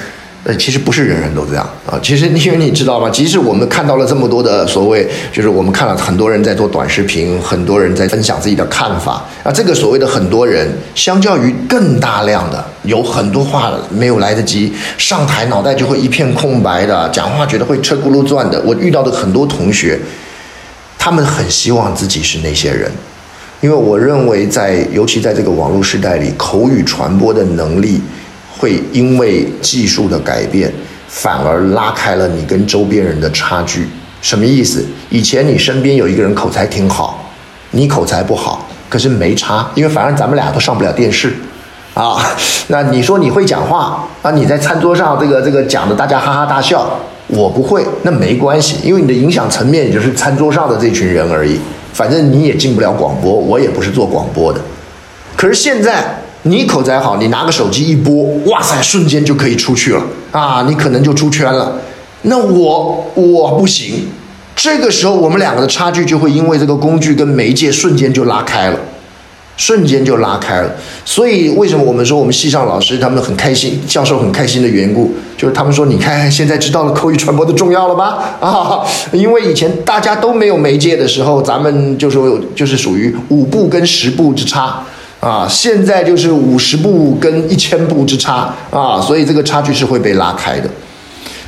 呃，其实不是人人都这样啊。其实因为你知道吗？即使我们看到了这么多的所谓，就是我们看了很多人在做短视频，很多人在分享自己的看法啊。这个所谓的很多人，相较于更大量的有很多话没有来得及上台，脑袋就会一片空白的，讲话觉得会车轱辘转的。我遇到的很多同学，他们很希望自己是那些人，因为我认为在尤其在这个网络时代里，口语传播的能力。会因为技术的改变，反而拉开了你跟周边人的差距。什么意思？以前你身边有一个人口才挺好，你口才不好，可是没差，因为反正咱们俩都上不了电视，啊，[LAUGHS] 那你说你会讲话，啊，你在餐桌上这个这个讲的大家哈哈大笑，我不会，那没关系，因为你的影响层面也就是餐桌上的这群人而已，反正你也进不了广播，我也不是做广播的。可是现在。你口才好，你拿个手机一播，哇塞，瞬间就可以出去了啊！你可能就出圈了。那我我不行，这个时候我们两个的差距就会因为这个工具跟媒介瞬间就拉开了，瞬间就拉开了。所以为什么我们说我们系上老师他们很开心，教授很开心的缘故，就是他们说你看现在知道了口语传播的重要了吧？[LAUGHS] 啊，因为以前大家都没有媒介的时候，咱们就说就是属于五步跟十步之差。啊，现在就是五十步跟一千步之差啊，所以这个差距是会被拉开的。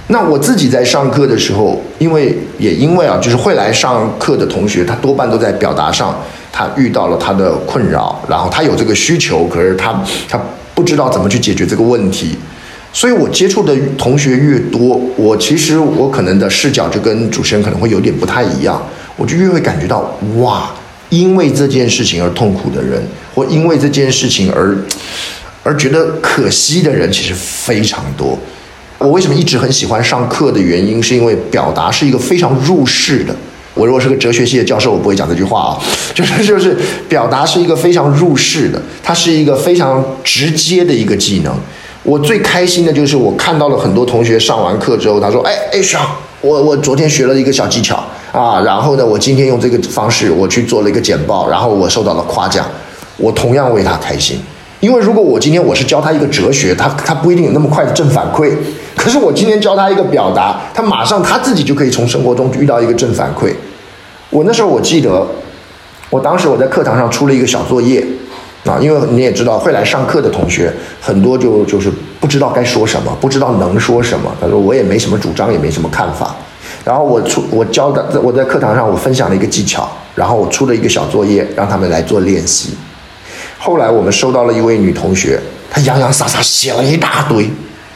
那我自己在上课的时候，因为也因为啊，就是会来上课的同学，他多半都在表达上，他遇到了他的困扰，然后他有这个需求，可是他他不知道怎么去解决这个问题，所以我接触的同学越多，我其实我可能的视角就跟主持人可能会有点不太一样，我就越会感觉到哇。因为这件事情而痛苦的人，或因为这件事情而而觉得可惜的人，其实非常多。我为什么一直很喜欢上课的原因，是因为表达是一个非常入世的。我如果是个哲学系的教授，我不会讲这句话啊，[LAUGHS] 就是就是表达是一个非常入世的，它是一个非常直接的一个技能。我最开心的就是我看到了很多同学上完课之后，他说：“哎哎，爽。”我我昨天学了一个小技巧啊，然后呢，我今天用这个方式我去做了一个简报，然后我受到了夸奖，我同样为他开心，因为如果我今天我是教他一个哲学，他他不一定有那么快的正反馈，可是我今天教他一个表达，他马上他自己就可以从生活中遇到一个正反馈。我那时候我记得，我当时我在课堂上出了一个小作业，啊，因为你也知道会来上课的同学很多就就是不知道该说什么，不知道能说什么。他说我也没什么主张，也没什么看法。然后我出我教的我在课堂上我分享了一个技巧，然后我出了一个小作业让他们来做练习。后来我们收到了一位女同学，她洋洋洒洒写了一大堆。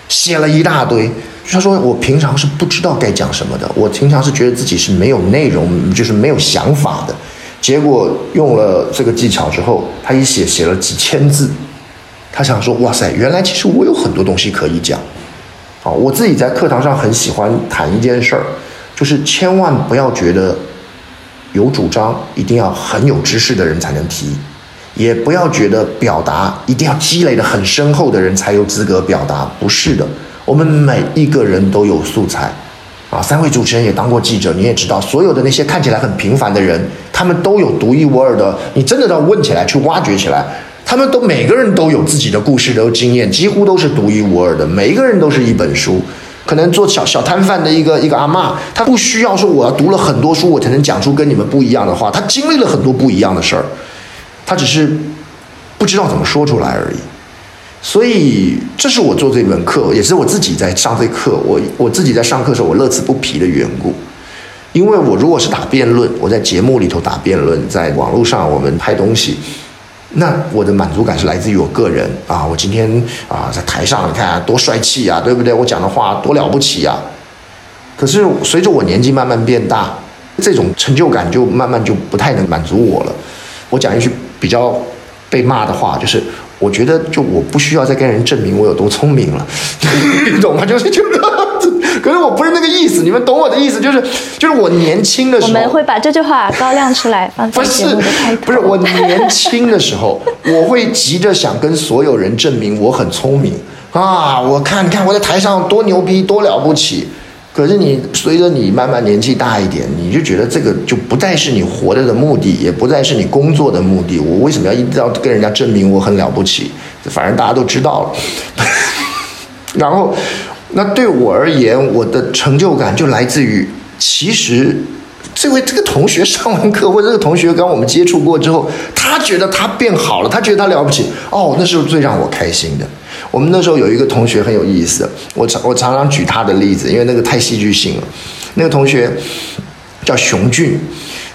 写了一大堆，她说我平常是不知道该讲什么的，我平常是觉得自己是没有内容，就是没有想法的。结果用了这个技巧之后，她一写写了几千字，她想说哇塞，原来其实我有很多东西可以讲。啊，我自己在课堂上很喜欢谈一件事儿，就是千万不要觉得有主张一定要很有知识的人才能提。也不要觉得表达一定要积累的很深厚的人才有资格表达，不是的，我们每一个人都有素材，啊，三位主持人也当过记者，你也知道，所有的那些看起来很平凡的人，他们都有独一无二的，你真的要问起来，去挖掘起来，他们都每个人都有自己的故事，都有经验，几乎都是独一无二的，每一个人都是一本书。可能做小小摊贩的一个一个阿妈，她不需要说我要读了很多书，我才能讲出跟你们不一样的话，她经历了很多不一样的事儿。他只是不知道怎么说出来而已，所以这是我做这门课，也是我自己在上这课。我我自己在上课的时候，我乐此不疲的缘故。因为我如果是打辩论，我在节目里头打辩论，在网络上我们拍东西，那我的满足感是来自于我个人啊。我今天啊在台上，你看多帅气啊，对不对？我讲的话多了不起啊。可是随着我年纪慢慢变大，这种成就感就慢慢就不太能满足我了。我讲一句。比较被骂的话，就是我觉得就我不需要再跟人证明我有多聪明了，[LAUGHS] 你懂吗？就是就是，可是我不是那个意思，你们懂我的意思，就是就是我年轻的时候，我们会把这句话高亮出来放在节目的开头。不是我年轻的时候，我会急着想跟所有人证明我很聪明啊！我看，你看我在台上多牛逼，多了不起。可是你随着你慢慢年纪大一点，你就觉得这个就不再是你活着的目的，也不再是你工作的目的。我为什么要一定要跟人家证明我很了不起？反正大家都知道了。[LAUGHS] 然后，那对我而言，我的成就感就来自于，其实这位这个同学上完课，或者这个同学跟我们接触过之后，他觉得他变好了，他觉得他了不起。哦，那是最让我开心的。我们那时候有一个同学很有意思，我常我常常举他的例子，因为那个太戏剧性了。那个同学叫熊俊，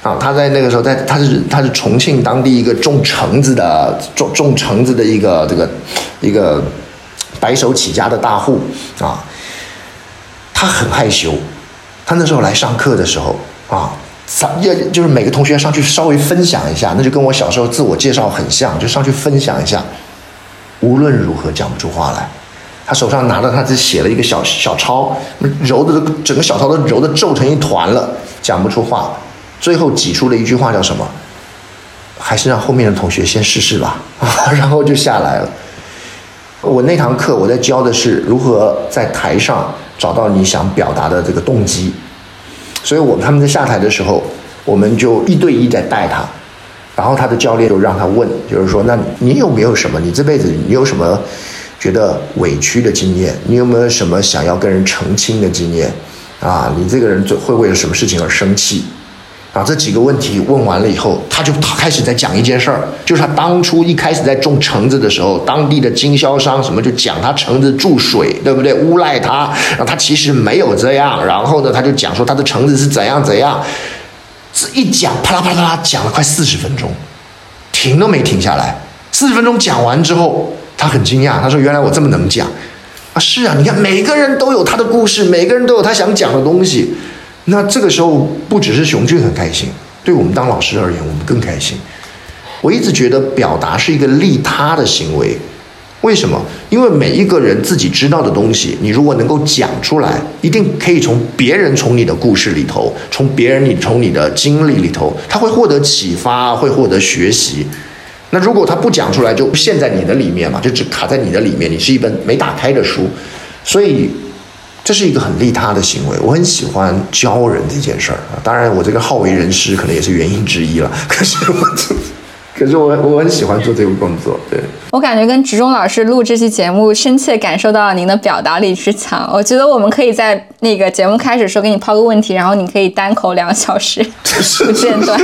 啊，他在那个时候在他是他是重庆当地一个种橙子的种种橙子的一个这个一个白手起家的大户啊。他很害羞，他那时候来上课的时候啊，上要就是每个同学上去稍微分享一下，那就跟我小时候自我介绍很像，就上去分享一下。无论如何讲不出话来，他手上拿着他自己写了一个小小抄，揉的整个小抄都揉的皱成一团了，讲不出话，最后挤出了一句话叫什么？还是让后面的同学先试试吧，[LAUGHS] 然后就下来了。我那堂课我在教的是如何在台上找到你想表达的这个动机，所以我他们在下台的时候，我们就一对一在带他。然后他的教练就让他问，就是说，那你有没有什么？你这辈子你有什么觉得委屈的经验？你有没有什么想要跟人澄清的经验？啊，你这个人会为了什么事情而生气？啊，这几个问题问完了以后，他就开始在讲一件事儿，就是他当初一开始在种橙子的时候，当地的经销商什么就讲他橙子注水，对不对？诬赖他，然后他其实没有这样。然后呢，他就讲说他的橙子是怎样怎样。这一讲，啪啦啪啦啦，讲了快四十分钟，停都没停下来。四十分钟讲完之后，他很惊讶，他说：“原来我这么能讲啊！”是啊，你看每个人都有他的故事，每个人都有他想讲的东西。那这个时候，不只是熊俊很开心，对我们当老师而言，我们更开心。我一直觉得表达是一个利他的行为。为什么？因为每一个人自己知道的东西，你如果能够讲出来，一定可以从别人从你的故事里头，从别人你从你的经历里头，他会获得启发，会获得学习。那如果他不讲出来，就陷在你的里面嘛，就只卡在你的里面，你是一本没打开的书。所以这是一个很利他的行为。我很喜欢教人这件事儿啊。当然，我这个好为人师可能也是原因之一了。可是我。可是我我很喜欢做这个工作，对。我感觉跟植中老师录这期节目，深切感受到了您的表达力之强。我觉得我们可以在那个节目开始时候给你抛个问题，然后你可以单口两个小时 [LAUGHS] 不间断。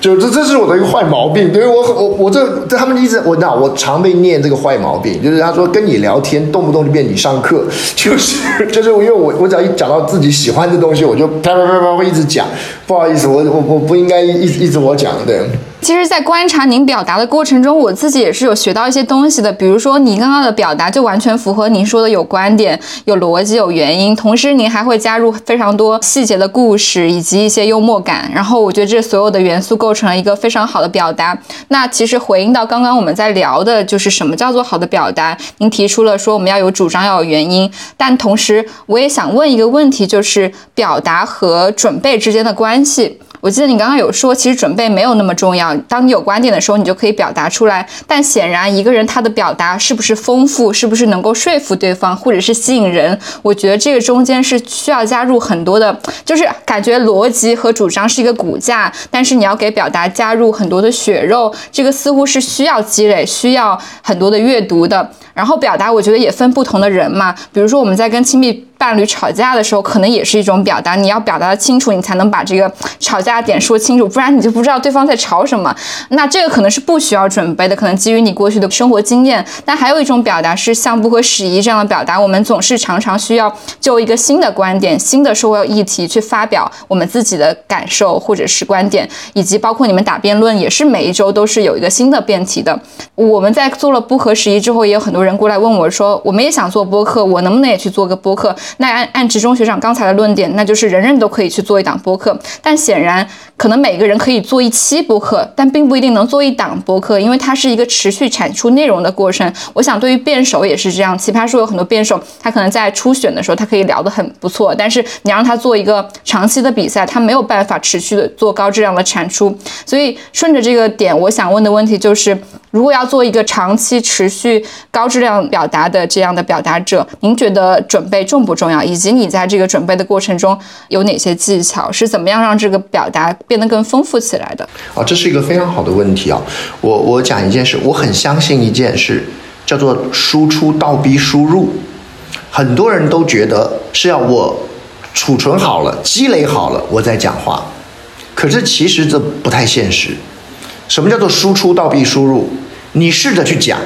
就这这是我的一个坏毛病，对于我我我这他们一直我那我常被念这个坏毛病，就是他说跟你聊天动不动就变你上课，就是就是因为我我只要一讲到自己喜欢的东西，我就啪啪啪啪会一直讲。不好意思，我我我不应该一一直我讲对。其实，在观察您表达的过程中，我自己也是有学到一些东西的。比如说，你刚刚的表达就完全符合您说的有观点、有逻辑、有原因，同时您还会加入非常多细节的故事以及一些幽默感。然后，我觉得这所有的元素构成了一个非常好的表达。那其实回应到刚刚我们在聊的，就是什么叫做好的表达？您提出了说我们要有主张，要有原因，但同时我也想问一个问题，就是表达和准备之间的关系。我记得你刚刚有说，其实准备没有那么重要。当你有观点的时候，你就可以表达出来。但显然，一个人他的表达是不是丰富，是不是能够说服对方，或者是吸引人，我觉得这个中间是需要加入很多的，就是感觉逻辑和主张是一个骨架，但是你要给表达加入很多的血肉，这个似乎是需要积累，需要很多的阅读的。然后表达，我觉得也分不同的人嘛。比如说我们在跟亲密伴侣吵架的时候，可能也是一种表达。你要表达的清楚，你才能把这个吵架点说清楚，不然你就不知道对方在吵什么。那这个可能是不需要准备的，可能基于你过去的生活经验。但还有一种表达是像不合时宜这样的表达，我们总是常常需要就一个新的观点、新的社会议题去发表我们自己的感受或者是观点，以及包括你们打辩论也是每一周都是有一个新的辩题的。我们在做了不合时宜之后，也有很多人过来问我说，我们也想做播客，我能不能也去做个播客？那按按职中学长刚才的论点，那就是人人都可以去做一档播客。但显然，可能每个人可以做一期播客，但并不一定能做一档播客，因为它是一个持续产出内容的过程。我想，对于辩手也是这样。奇葩说有很多辩手，他可能在初选的时候，他可以聊得很不错，但是你让他做一个长期的比赛，他没有办法持续的做高质量的产出。所以，顺着这个点，我想问的问题就是。如果要做一个长期持续高质量表达的这样的表达者，您觉得准备重不重要？以及你在这个准备的过程中有哪些技巧？是怎么样让这个表达变得更丰富起来的？啊，这是一个非常好的问题啊！我我讲一件事，我很相信一件事，叫做输出倒逼输入。很多人都觉得是要我储存好了、积累好了，我再讲话，可是其实这不太现实。什么叫做输出倒逼输入？你试着去讲，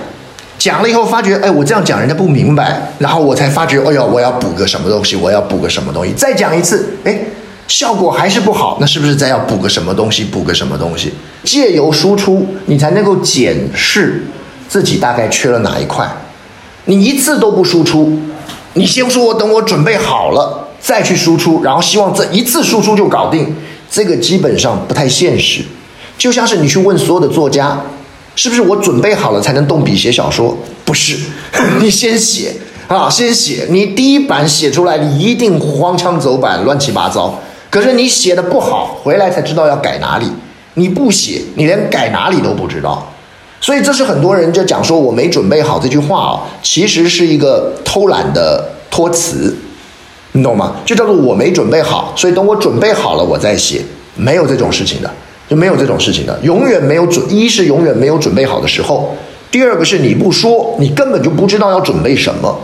讲了以后发觉，哎，我这样讲人家不明白，然后我才发觉，哎呦，我要补个什么东西，我要补个什么东西，再讲一次，哎，效果还是不好，那是不是再要补个什么东西，补个什么东西？借由输出，你才能够检视自己大概缺了哪一块。你一次都不输出，你先说我等我准备好了再去输出，然后希望这一次输出就搞定，这个基本上不太现实。就像是你去问所有的作家。是不是我准备好了才能动笔写小说？不是，[LAUGHS] 你先写啊，先写。你第一版写出来，你一定荒腔走板、乱七八糟。可是你写的不好，回来才知道要改哪里。你不写，你连改哪里都不知道。所以这是很多人就讲说我没准备好这句话啊，其实是一个偷懒的托词，你懂吗？就叫做我没准备好，所以等我准备好了我再写，没有这种事情的。就没有这种事情的，永远没有准，一是永远没有准备好的时候，第二个是你不说，你根本就不知道要准备什么。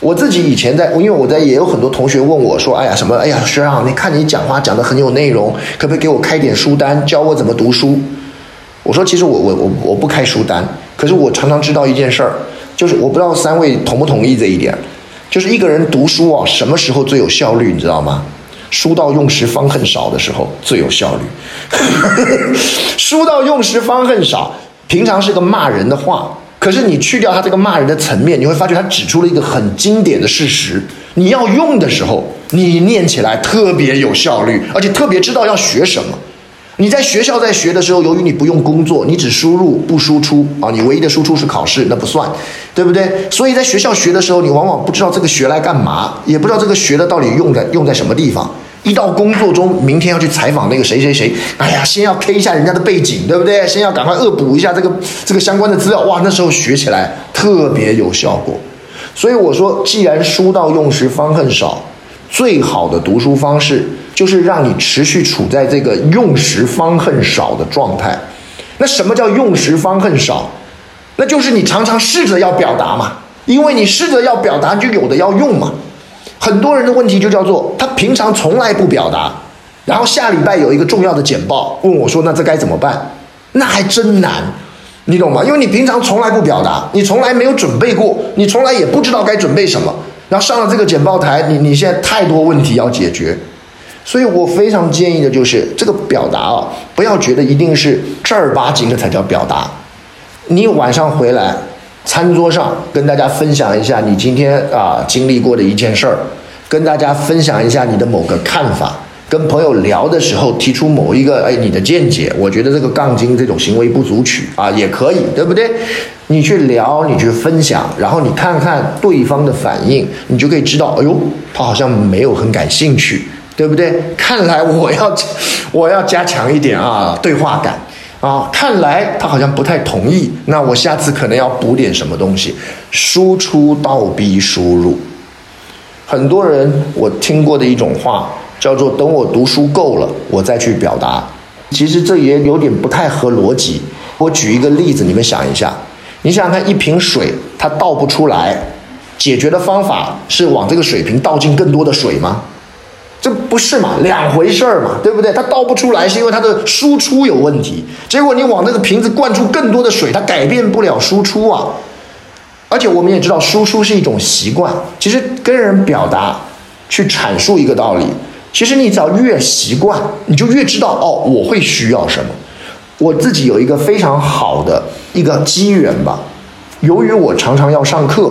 我自己以前在，因为我在也有很多同学问我说，哎呀什么，哎呀学长，你看你讲话讲的很有内容，可不可以给我开点书单，教我怎么读书？我说其实我我我我不开书单，可是我常常知道一件事儿，就是我不知道三位同不同意这一点，就是一个人读书啊，什么时候最有效率，你知道吗？书到用时方恨少的时候最有效率。[LAUGHS] 书到用时方恨少，平常是个骂人的话，可是你去掉他这个骂人的层面，你会发觉他指出了一个很经典的事实。你要用的时候，你念起来特别有效率，而且特别知道要学什么。你在学校在学的时候，由于你不用工作，你只输入不输出啊，你唯一的输出是考试，那不算，对不对？所以在学校学的时候，你往往不知道这个学来干嘛，也不知道这个学的到底用在用在什么地方。一到工作中，明天要去采访那个谁谁谁，哎呀，先要 K 一下人家的背景，对不对？先要赶快恶补一下这个这个相关的资料，哇，那时候学起来特别有效果。所以我说，既然书到用时方恨少，最好的读书方式。就是让你持续处在这个用时方恨少的状态，那什么叫用时方恨少？那就是你常常试着要表达嘛，因为你试着要表达，就有的要用嘛。很多人的问题就叫做他平常从来不表达，然后下礼拜有一个重要的简报，问我说：“那这该怎么办？”那还真难，你懂吗？因为你平常从来不表达，你从来没有准备过，你从来也不知道该准备什么。然后上了这个简报台，你你现在太多问题要解决，所以我非常建议的就是这个表达啊，不要觉得一定是正儿八经的才叫表达。你晚上回来，餐桌上跟大家分享一下你今天啊经历过的一件事儿，跟大家分享一下你的某个看法，跟朋友聊的时候提出某一个哎你的见解，我觉得这个杠精这种行为不足取啊也可以，对不对？你去聊，你去分享，然后你看看对方的反应，你就可以知道，哎呦，他好像没有很感兴趣，对不对？看来我要 [LAUGHS] 我要加强一点啊，对话感啊，看来他好像不太同意，那我下次可能要补点什么东西，输出倒逼输入。很多人我听过的一种话叫做“等我读书够了，我再去表达”，其实这也有点不太合逻辑。我举一个例子，你们想一下。你想想看，一瓶水它倒不出来，解决的方法是往这个水瓶倒进更多的水吗？这不是嘛，两回事儿嘛，对不对？它倒不出来是因为它的输出有问题，结果你往那个瓶子灌出更多的水，它改变不了输出啊。而且我们也知道，输出是一种习惯。其实跟人表达、去阐述一个道理，其实你只要越习惯，你就越知道哦，我会需要什么。我自己有一个非常好的一个机缘吧，由于我常常要上课，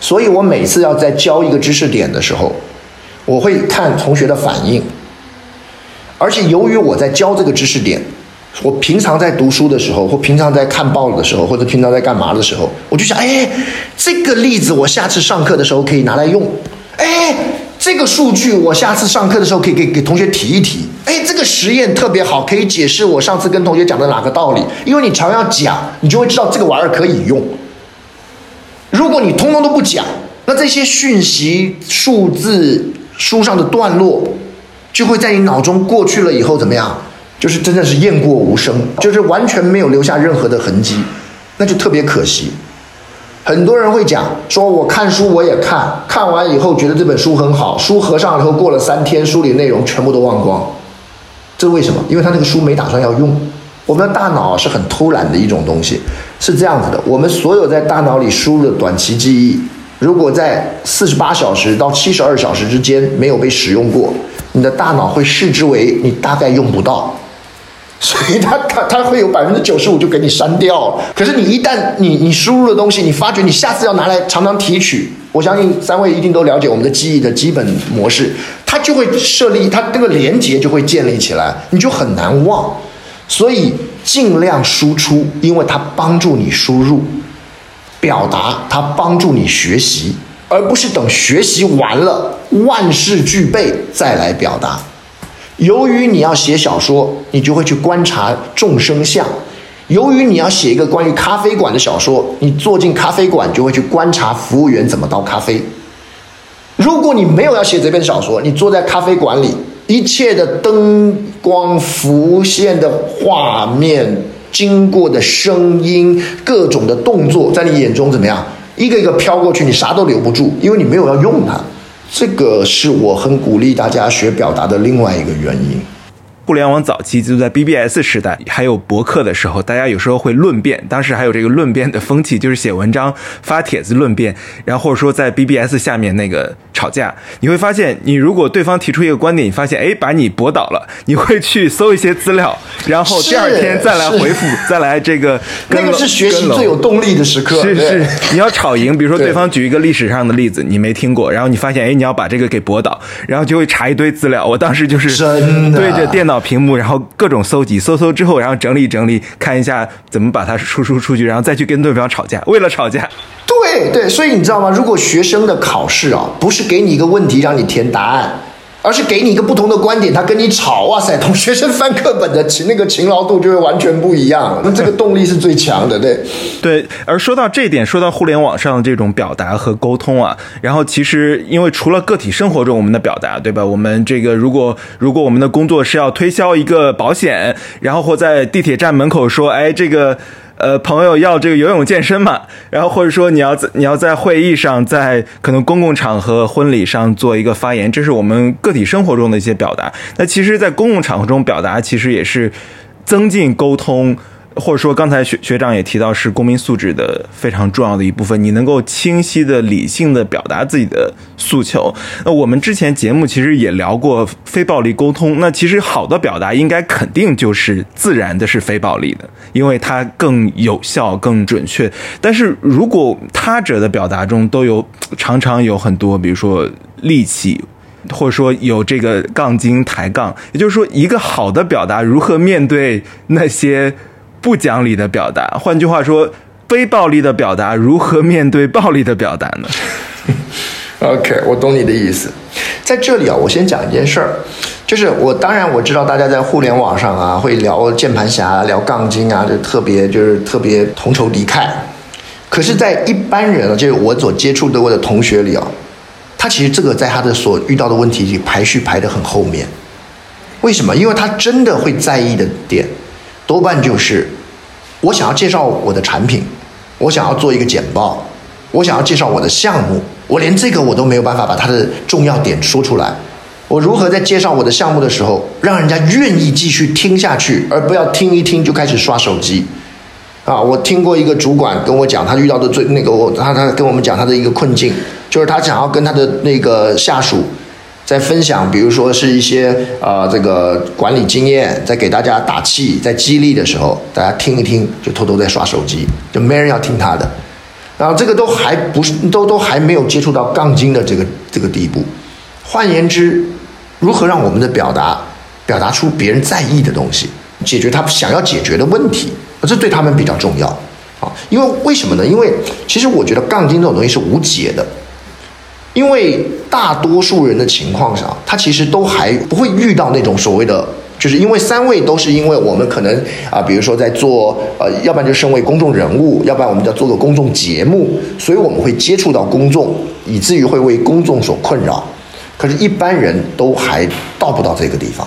所以我每次要在教一个知识点的时候，我会看同学的反应，而且由于我在教这个知识点，我平常在读书的时候，或平常在看报的时候，或者平常在干嘛的时候，我就想，哎，这个例子我下次上课的时候可以拿来用，哎。这个数据我下次上课的时候可以给给同学提一提。哎，这个实验特别好，可以解释我上次跟同学讲的哪个道理。因为你常要讲，你就会知道这个玩意儿可以用。如果你通通都不讲，那这些讯息、数字、书上的段落，就会在你脑中过去了以后怎么样？就是真的是雁过无声，就是完全没有留下任何的痕迹，那就特别可惜。很多人会讲说，我看书我也看，看完以后觉得这本书很好，书合上以后过了三天，书里内容全部都忘光，这是为什么？因为他那个书没打算要用。我们的大脑是很偷懒的一种东西，是这样子的：我们所有在大脑里输入的短期记忆，如果在四十八小时到七十二小时之间没有被使用过，你的大脑会视之为你大概用不到。所以它它它会有百分之九十五就给你删掉。可是你一旦你你输入的东西，你发觉你下次要拿来常常提取，我相信三位一定都了解我们的记忆的基本模式，它就会设立它这个连接就会建立起来，你就很难忘。所以尽量输出，因为它帮助你输入，表达它帮助你学习，而不是等学习完了万事俱备再来表达。由于你要写小说，你就会去观察众生相；由于你要写一个关于咖啡馆的小说，你坐进咖啡馆就会去观察服务员怎么倒咖啡。如果你没有要写这篇小说，你坐在咖啡馆里，一切的灯光浮现的画面、经过的声音、各种的动作，在你眼中怎么样？一个一个飘过去，你啥都留不住，因为你没有要用它。这个是我很鼓励大家学表达的另外一个原因。互联网早期就在 BBS 时代，还有博客的时候，大家有时候会论辩。当时还有这个论辩的风气，就是写文章、发帖子论辩，然后或者说在 BBS 下面那个吵架。你会发现，你如果对方提出一个观点，你发现哎把你驳倒了，你会去搜一些资料，然后第二天再来回复，再来这个。那个是学习最有动力的时刻。是是，你要吵赢。比如说对方举一个历史上的例子，你没听过，然后你发现哎你要把这个给驳倒，然后就会查一堆资料。我当时就是对着电脑。到屏幕，然后各种搜集，搜搜之后，然后整理整理，看一下怎么把它输出出去，然后再去跟对方吵架，为了吵架。对对，所以你知道吗？如果学生的考试啊，不是给你一个问题让你填答案，而是给你一个不同的观点，他跟你吵，哇塞，同学生翻课本的勤那个勤劳度就会完全不一样，[LAUGHS] 那这个动力是最强的，对。对，而说到这一点，说到互联网上的这种表达和沟通啊，然后其实因为除了个体生活中我们的表达，对吧？我们这个如果如果我们的工作是要推销一个保险，然后或在地铁站门口说，哎，这个。呃，朋友要这个游泳健身嘛，然后或者说你要在你要在会议上，在可能公共场合、婚礼上做一个发言，这是我们个体生活中的一些表达。那其实，在公共场合中表达，其实也是增进沟通。或者说，刚才学学长也提到，是公民素质的非常重要的一部分。你能够清晰的、理性的表达自己的诉求。那我们之前节目其实也聊过非暴力沟通。那其实好的表达应该肯定就是自然的，是非暴力的，因为它更有效、更准确。但是如果他者的表达中都有常常有很多，比如说戾气，或者说有这个杠精抬杠，也就是说，一个好的表达如何面对那些。不讲理的表达，换句话说，非暴力的表达如何面对暴力的表达呢？[LAUGHS] OK，我懂你的意思。在这里啊，我先讲一件事儿，就是我当然我知道大家在互联网上啊会聊键盘侠、聊杠精啊，就特别就是特别同仇敌忾。可是，在一般人啊，就是我所接触的我的同学里啊，他其实这个在他的所遇到的问题里排序排得很后面。为什么？因为他真的会在意的点。多半就是，我想要介绍我的产品，我想要做一个简报，我想要介绍我的项目，我连这个我都没有办法把它的重要点说出来。我如何在介绍我的项目的时候，让人家愿意继续听下去，而不要听一听就开始刷手机？啊，我听过一个主管跟我讲，他遇到的最那个我他他跟我们讲他的一个困境，就是他想要跟他的那个下属。在分享，比如说是一些呃这个管理经验，在给大家打气、在激励的时候，大家听一听，就偷偷在刷手机，就没人要听他的。然后这个都还不是，都都还没有接触到杠精的这个这个地步。换言之，如何让我们的表达表达出别人在意的东西，解决他想要解决的问题，这对他们比较重要啊。因为为什么呢？因为其实我觉得杠精这种东西是无解的。因为大多数人的情况下，他其实都还不会遇到那种所谓的，就是因为三位都是因为我们可能啊，比如说在做呃，要不然就身为公众人物，要不然我们要做个公众节目，所以我们会接触到公众，以至于会为公众所困扰。可是，一般人都还到不到这个地方。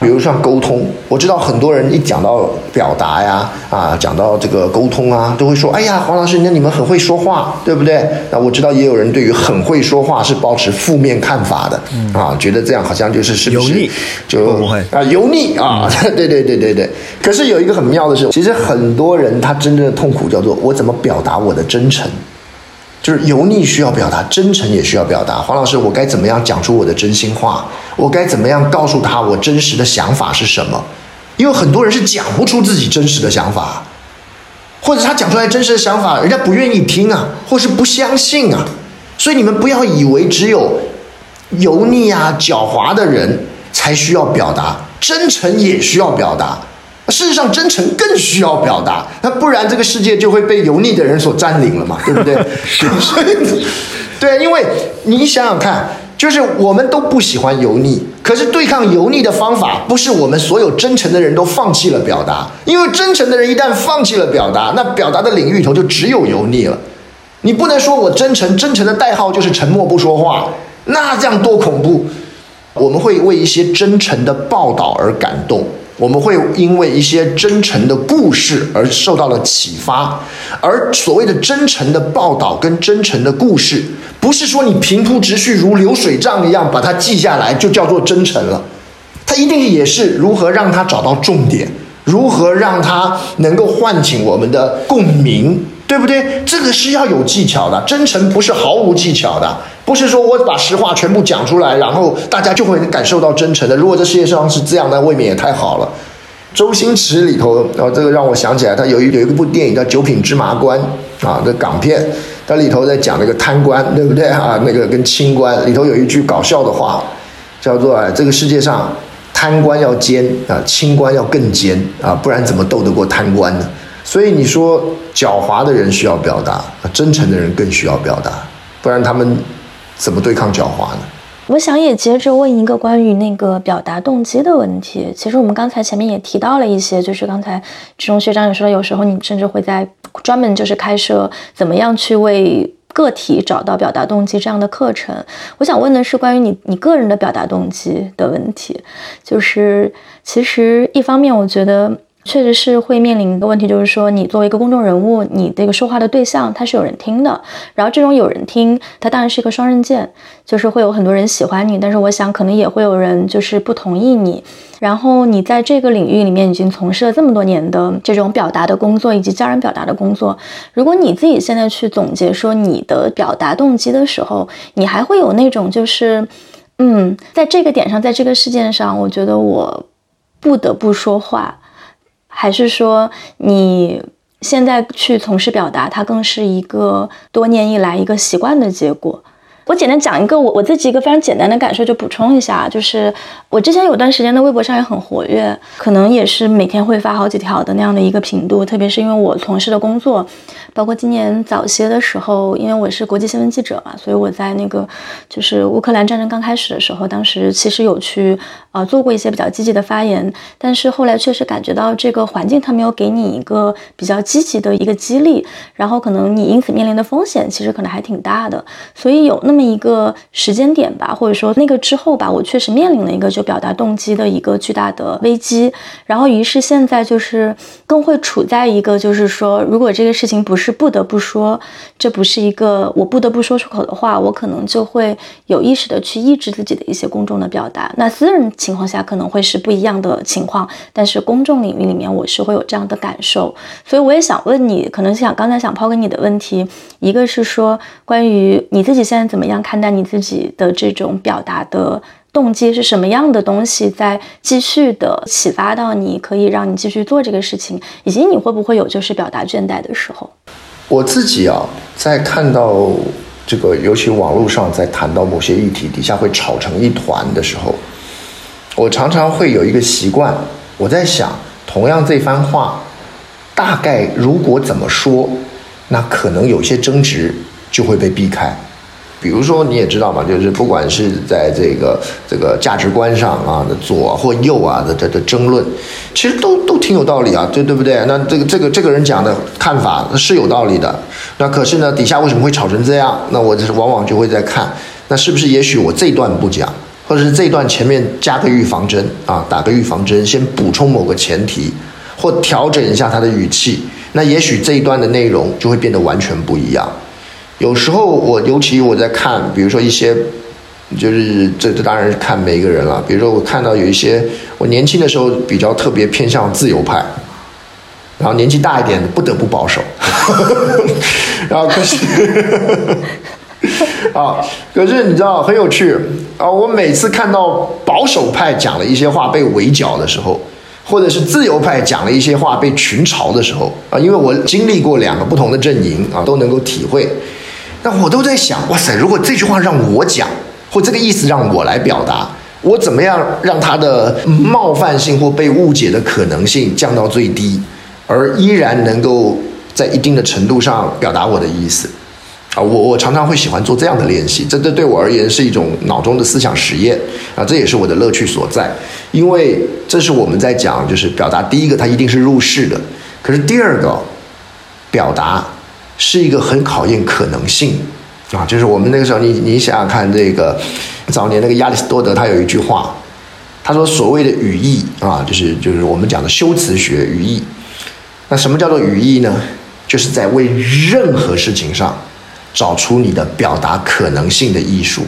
比如像沟通，我知道很多人一讲到表达呀，啊，讲到这个沟通啊，都会说：“哎呀，黄老师，那你们很会说话，对不对？”那我知道也有人对于很会说话是保持负面看法的，啊，觉得这样好像就是是不是就啊油腻啊？[LAUGHS] 对对对对对。可是有一个很妙的是，其实很多人他真正的痛苦叫做我怎么表达我的真诚。就是油腻需要表达，真诚也需要表达。黄老师，我该怎么样讲出我的真心话？我该怎么样告诉他我真实的想法是什么？因为很多人是讲不出自己真实的想法，或者他讲出来真实的想法，人家不愿意听啊，或是不相信啊。所以你们不要以为只有油腻啊、狡猾的人才需要表达，真诚也需要表达。事实上，真诚更需要表达，那不然这个世界就会被油腻的人所占领了嘛，[LAUGHS] 对不对？是，[LAUGHS] 对，因为你想想看，就是我们都不喜欢油腻，可是对抗油腻的方法，不是我们所有真诚的人都放弃了表达，因为真诚的人一旦放弃了表达，那表达的领域里头就只有油腻了。你不能说我真诚，真诚的代号就是沉默不说话，那这样多恐怖！我们会为一些真诚的报道而感动。我们会因为一些真诚的故事而受到了启发，而所谓的真诚的报道跟真诚的故事，不是说你平铺直叙如流水账一样把它记下来就叫做真诚了，它一定也是如何让它找到重点，如何让它能够唤醒我们的共鸣。对不对？这个是要有技巧的，真诚不是毫无技巧的，不是说我把实话全部讲出来，然后大家就会感受到真诚的。如果这世界上是这样，那未免也太好了。周星驰里头，然后这个让我想起来，他有一有一部电影叫《九品芝麻官》啊，这港片，它里头在讲那个贪官，对不对啊？那个跟清官里头有一句搞笑的话，叫做“哎这个世界上贪官要奸啊，清官要更奸啊，不然怎么斗得过贪官呢？”所以你说狡猾的人需要表达，真诚的人更需要表达，不然他们怎么对抗狡猾呢？我想也接着问一个关于那个表达动机的问题。其实我们刚才前面也提到了一些，就是刚才志中学长也说，有时候你甚至会在专门就是开设怎么样去为个体找到表达动机这样的课程。我想问的是关于你你个人的表达动机的问题，就是其实一方面我觉得。确实是会面临一个问题，就是说，你作为一个公众人物，你这个说话的对象他是有人听的，然后这种有人听，它当然是一个双刃剑，就是会有很多人喜欢你，但是我想可能也会有人就是不同意你。然后你在这个领域里面已经从事了这么多年的这种表达的工作，以及教人表达的工作，如果你自己现在去总结说你的表达动机的时候，你还会有那种就是，嗯，在这个点上，在这个事件上，我觉得我不得不说话。还是说你现在去从事表达，它更是一个多年以来一个习惯的结果。我简单讲一个我我自己一个非常简单的感受，就补充一下，就是我之前有段时间的微博上也很活跃，可能也是每天会发好几条的那样的一个频度。特别是因为我从事的工作，包括今年早些的时候，因为我是国际新闻记者嘛，所以我在那个就是乌克兰战争刚开始的时候，当时其实有去呃做过一些比较积极的发言，但是后来确实感觉到这个环境它没有给你一个比较积极的一个激励，然后可能你因此面临的风险其实可能还挺大的，所以有那么。一个时间点吧，或者说那个之后吧，我确实面临了一个就表达动机的一个巨大的危机。然后于是现在就是更会处在一个就是说，如果这个事情不是不得不说，这不是一个我不得不说出口的话，我可能就会有意识的去抑制自己的一些公众的表达。那私人情况下可能会是不一样的情况，但是公众领域里面我是会有这样的感受。所以我也想问你，可能想刚才想抛给你的问题，一个是说关于你自己现在怎么。怎么样看待你自己的这种表达的动机是什么样的东西，在继续的启发到你，可以让你继续做这个事情，以及你会不会有就是表达倦怠的时候？我自己啊，在看到这个，尤其网络上在谈到某些议题底下会吵成一团的时候，我常常会有一个习惯，我在想，同样这番话，大概如果怎么说，那可能有些争执就会被避开。比如说，你也知道嘛，就是不管是在这个这个价值观上啊的左或右啊的这的争论，其实都都挺有道理啊，对对不对？那这个这个这个人讲的看法是有道理的，那可是呢，底下为什么会吵成这样？那我就是往往就会在看，那是不是也许我这段不讲，或者是这段前面加个预防针啊，打个预防针，先补充某个前提，或调整一下他的语气，那也许这一段的内容就会变得完全不一样。有时候我尤其我在看，比如说一些，就是这这当然是看每一个人了。比如说我看到有一些，我年轻的时候比较特别偏向自由派，然后年纪大一点不得不保守，[LAUGHS] 然后可是，[LAUGHS] 啊，可是你知道很有趣啊！我每次看到保守派讲了一些话被围剿的时候。或者是自由派讲了一些话被群嘲的时候啊，因为我经历过两个不同的阵营啊，都能够体会。那我都在想，哇塞，如果这句话让我讲，或这个意思让我来表达，我怎么样让他的冒犯性或被误解的可能性降到最低，而依然能够在一定的程度上表达我的意思？啊，我我常常会喜欢做这样的练习，这这对我而言是一种脑中的思想实验啊，这也是我的乐趣所在，因为这是我们在讲，就是表达第一个，它一定是入世的，可是第二个，表达是一个很考验可能性啊，就是我们那个时候，你你想想看，这个早年那个亚里士多德他有一句话，他说所谓的语义啊，就是就是我们讲的修辞学语义，那什么叫做语义呢？就是在为任何事情上。找出你的表达可能性的艺术，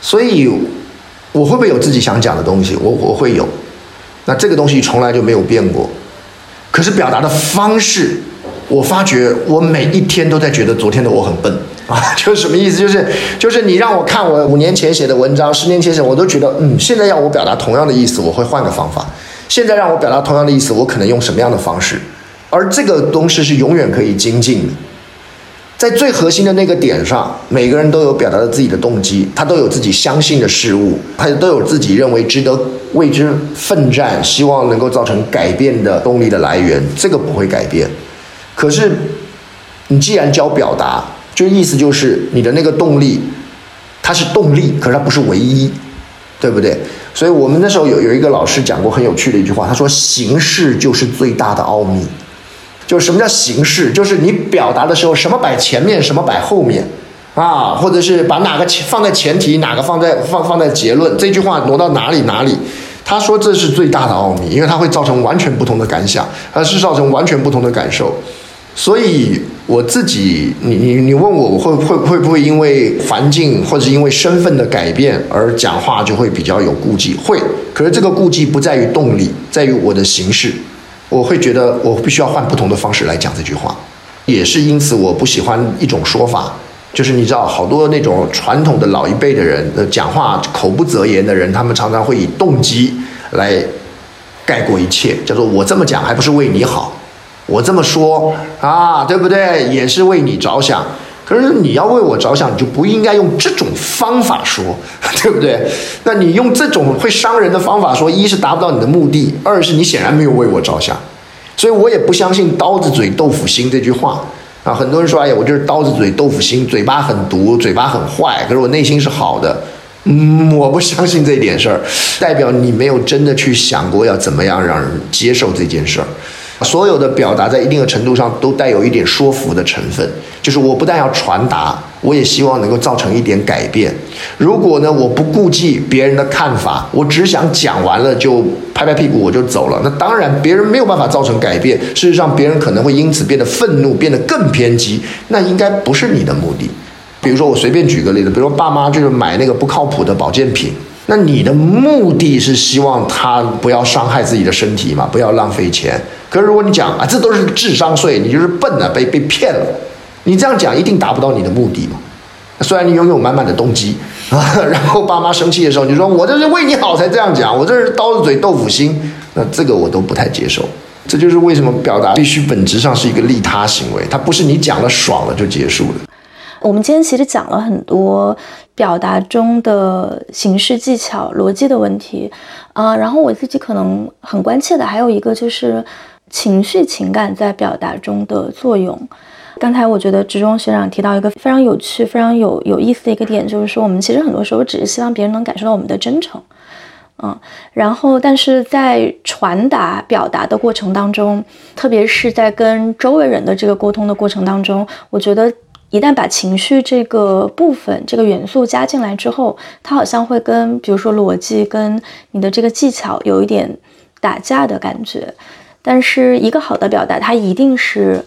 所以我会不会有自己想讲的东西？我我会有，那这个东西从来就没有变过。可是表达的方式，我发觉我每一天都在觉得昨天的我很笨啊！[LAUGHS] 就是什么意思？就是就是你让我看我五年前写的文章，十年前写，我都觉得嗯，现在要我表达同样的意思，我会换个方法。现在让我表达同样的意思，我可能用什么样的方式？而这个东西是永远可以精进的。在最核心的那个点上，每个人都有表达的自己的动机，他都有自己相信的事物，他都有自己认为值得为之奋战、希望能够造成改变的动力的来源，这个不会改变。可是，你既然教表达，就意思就是你的那个动力它是动力，可是它不是唯一，对不对？所以我们那时候有有一个老师讲过很有趣的一句话，他说：“形式就是最大的奥秘。”就是什么叫形式？就是你表达的时候，什么摆前面，什么摆后面，啊，或者是把哪个放在前提，哪个放在放放在结论，这句话挪到哪里哪里。他说这是最大的奥秘，因为它会造成完全不同的感想，它是造成完全不同的感受。所以我自己，你你你问我，我会会会不会因为环境或者因为身份的改变而讲话就会比较有顾忌？会，可是这个顾忌不在于动力，在于我的形式。我会觉得我必须要换不同的方式来讲这句话，也是因此我不喜欢一种说法，就是你知道好多那种传统的老一辈的人的讲话口不择言的人，他们常常会以动机来盖过一切，叫做我这么讲还不是为你好，我这么说啊，对不对？也是为你着想。可是你要为我着想，你就不应该用这种方法说，对不对？那你用这种会伤人的方法说，一是达不到你的目的，二是你显然没有为我着想。所以我也不相信“刀子嘴豆腐心”这句话啊。很多人说：“哎呀，我就是刀子嘴豆腐心，嘴巴很毒，嘴巴很坏，可是我内心是好的。”嗯，我不相信这点事儿，代表你没有真的去想过要怎么样让人接受这件事儿。所有的表达在一定的程度上都带有一点说服的成分，就是我不但要传达，我也希望能够造成一点改变。如果呢，我不顾忌别人的看法，我只想讲完了就拍拍屁股我就走了，那当然别人没有办法造成改变。事实上，别人可能会因此变得愤怒，变得更偏激，那应该不是你的目的。比如说，我随便举个例子，比如说爸妈就是买那个不靠谱的保健品，那你的目的是希望他不要伤害自己的身体嘛，不要浪费钱。可是如果你讲啊，这都是智商税，你就是笨啊，被被骗了。你这样讲一定达不到你的目的嘛。虽然你拥有满满的动机啊，[LAUGHS] 然后爸妈生气的时候，你说我这是为你好才这样讲，我这是刀子嘴豆腐心，那这个我都不太接受。这就是为什么表达必须本质上是一个利他行为，它不是你讲了爽了就结束了。我们今天其实讲了很多表达中的形式技巧、逻辑的问题啊，然后我自己可能很关切的还有一个就是。情绪情感在表达中的作用。刚才我觉得职中学长提到一个非常有趣、非常有有意思的一个点，就是说我们其实很多时候只是希望别人能感受到我们的真诚，嗯，然后但是在传达表达的过程当中，特别是在跟周围人的这个沟通的过程当中，我觉得一旦把情绪这个部分、这个元素加进来之后，它好像会跟比如说逻辑、跟你的这个技巧有一点打架的感觉。但是一个好的表达，它一定是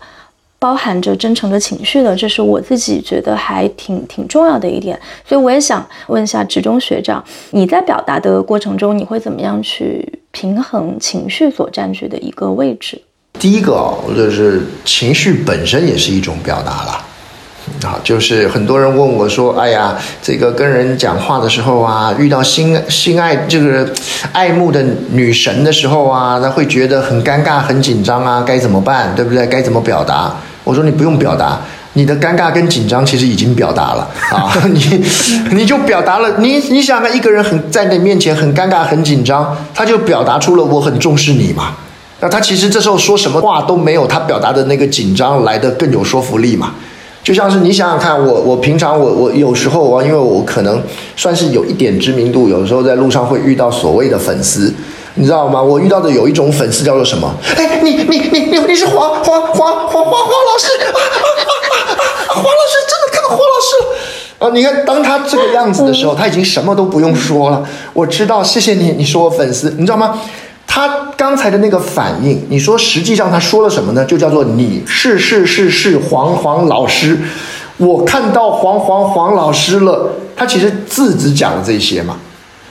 包含着真诚的情绪的，这是我自己觉得还挺挺重要的一点。所以我也想问一下职中学长，你在表达的过程中，你会怎么样去平衡情绪所占据的一个位置？第一个，就是情绪本身也是一种表达了。啊，就是很多人问我说：“哎呀，这个跟人讲话的时候啊，遇到心心爱就是爱慕的女神的时候啊，那会觉得很尴尬、很紧张啊，该怎么办？对不对？该怎么表达？”我说：“你不用表达，你的尴尬跟紧张其实已经表达了 [LAUGHS] 啊，你你就表达了。你你想看一个人很在你面前很尴尬、很紧张，他就表达出了我很重视你嘛。那他其实这时候说什么话都没有他表达的那个紧张来的更有说服力嘛。”就像是你想想看，我我平常我我有时候啊，因为我可能算是有一点知名度，有时候在路上会遇到所谓的粉丝，你知道吗？我遇到的有一种粉丝叫做什么？哎，你你你你你是黄黄黄黄黄黄老师啊啊啊啊，黄老师真的看到黄老师了啊！你看，当他这个样子的时候，他已经什么都不用说了。我知道，谢谢你，你是我粉丝，你知道吗？他刚才的那个反应，你说实际上他说了什么呢？就叫做你是是是是黄黄老师，我看到黄黄黄老师了。他其实字只讲了这些嘛，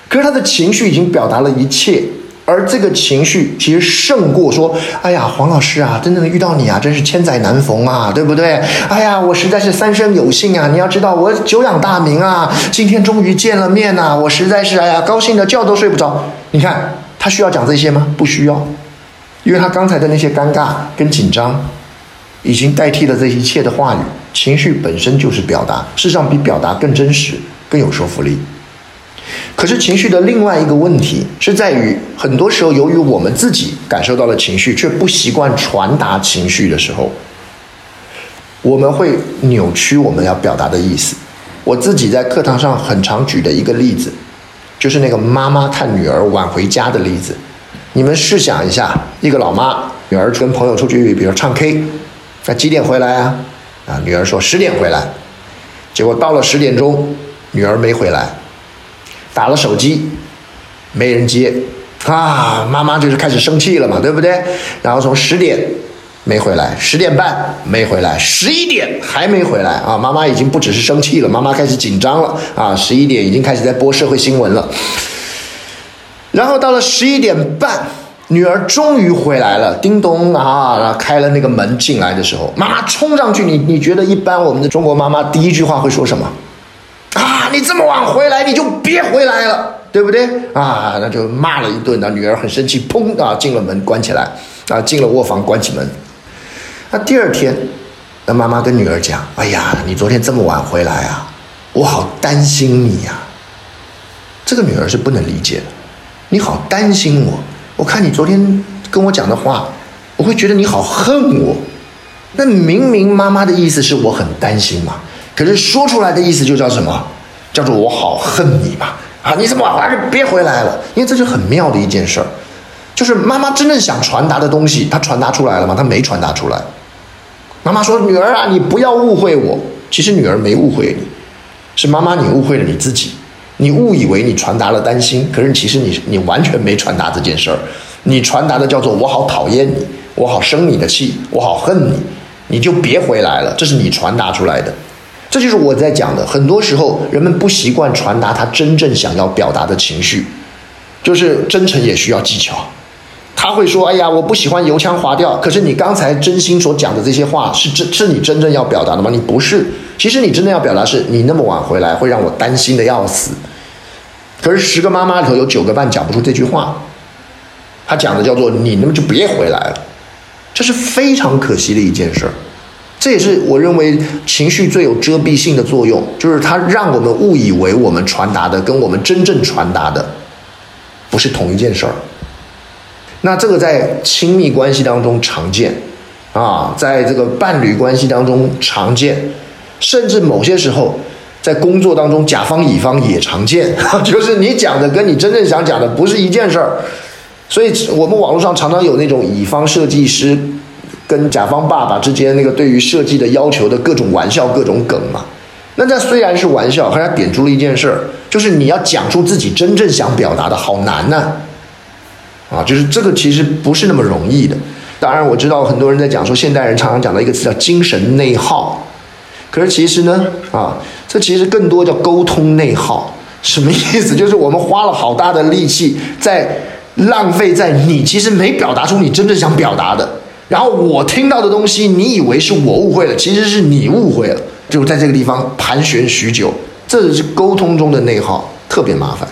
可是他的情绪已经表达了一切，而这个情绪其实胜过说，哎呀，黄老师啊，真正的遇到你啊，真是千载难逢啊，对不对？哎呀，我实在是三生有幸啊！你要知道，我久仰大名啊，今天终于见了面呐，我实在是哎呀，高兴的觉都睡不着。你看。他需要讲这些吗？不需要，因为他刚才的那些尴尬跟紧张，已经代替了这一切的话语。情绪本身就是表达，事实上比表达更真实、更有说服力。可是情绪的另外一个问题是在于，很多时候由于我们自己感受到了情绪，却不习惯传达情绪的时候，我们会扭曲我们要表达的意思。我自己在课堂上很常举的一个例子，就是那个妈妈看女儿晚回家的例子。你们试想一下，一个老妈，女儿跟朋友出去，比如唱 K，那几点回来啊？啊，女儿说十点回来，结果到了十点钟，女儿没回来，打了手机，没人接，啊，妈妈就是开始生气了嘛，对不对？然后从十点没回来，十点半没回来，十一点还没回来啊，妈妈已经不只是生气了，妈妈开始紧张了啊，十一点已经开始在播社会新闻了，然后到了十一点半。女儿终于回来了，叮咚啊！然后开了那个门进来的时候，妈妈冲上去。你你觉得一般我们的中国妈妈第一句话会说什么？啊，你这么晚回来，你就别回来了，对不对？啊，那就骂了一顿。那女儿很生气，砰啊，进了门关起来，啊，进了卧房关起门。那第二天，那妈妈跟女儿讲：“哎呀，你昨天这么晚回来啊，我好担心你呀。”这个女儿是不能理解的，你好担心我。我看你昨天跟我讲的话，我会觉得你好恨我。那明明妈妈的意思是我很担心嘛，可是说出来的意思就叫什么？叫做我好恨你嘛！啊，你怎么还是别回来了？因为这就很妙的一件事儿，就是妈妈真正想传达的东西，她传达出来了吗？她没传达出来。妈妈说：“女儿啊，你不要误会我。”其实女儿没误会你，是妈妈你误会了你自己。你误以为你传达了担心，可是其实你你完全没传达这件事儿，你传达的叫做我好讨厌你，我好生你的气，我好恨你，你就别回来了，这是你传达出来的，这就是我在讲的。很多时候人们不习惯传达他真正想要表达的情绪，就是真诚也需要技巧。他会说：“哎呀，我不喜欢油腔滑调。”可是你刚才真心所讲的这些话，是真是你真正要表达的吗？你不是。其实你真的要表达是，你那么晚回来会让我担心的要死。可是十个妈妈里头有九个半讲不出这句话，他讲的叫做“你那么就别回来了”，这是非常可惜的一件事儿。这也是我认为情绪最有遮蔽性的作用，就是它让我们误以为我们传达的跟我们真正传达的不是同一件事儿。那这个在亲密关系当中常见，啊，在这个伴侣关系当中常见，甚至某些时候在工作当中，甲方乙方也常见，[LAUGHS] 就是你讲的跟你真正想讲的不是一件事儿。所以我们网络上常常有那种乙方设计师跟甲方爸爸之间那个对于设计的要求的各种玩笑、各种梗嘛。那这虽然是玩笑，可是点出了一件事儿，就是你要讲出自己真正想表达的，好难呢。啊就是这个其实不是那么容易的。当然，我知道很多人在讲说，现代人常常讲到一个词叫精神内耗。可是其实呢，啊，这其实更多叫沟通内耗。什么意思？就是我们花了好大的力气在浪费在你其实没表达出你真正想表达的，然后我听到的东西，你以为是我误会了，其实是你误会了，就在这个地方盘旋许久。这是沟通中的内耗，特别麻烦。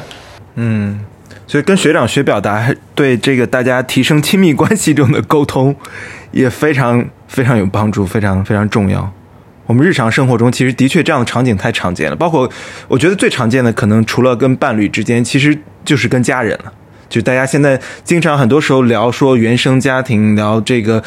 嗯。所以跟学长学表达，对这个大家提升亲密关系中的沟通，也非常非常有帮助，非常非常重要。我们日常生活中其实的确这样的场景太常见了，包括我觉得最常见的可能除了跟伴侣之间，其实就是跟家人了。就大家现在经常很多时候聊说原生家庭，聊这个，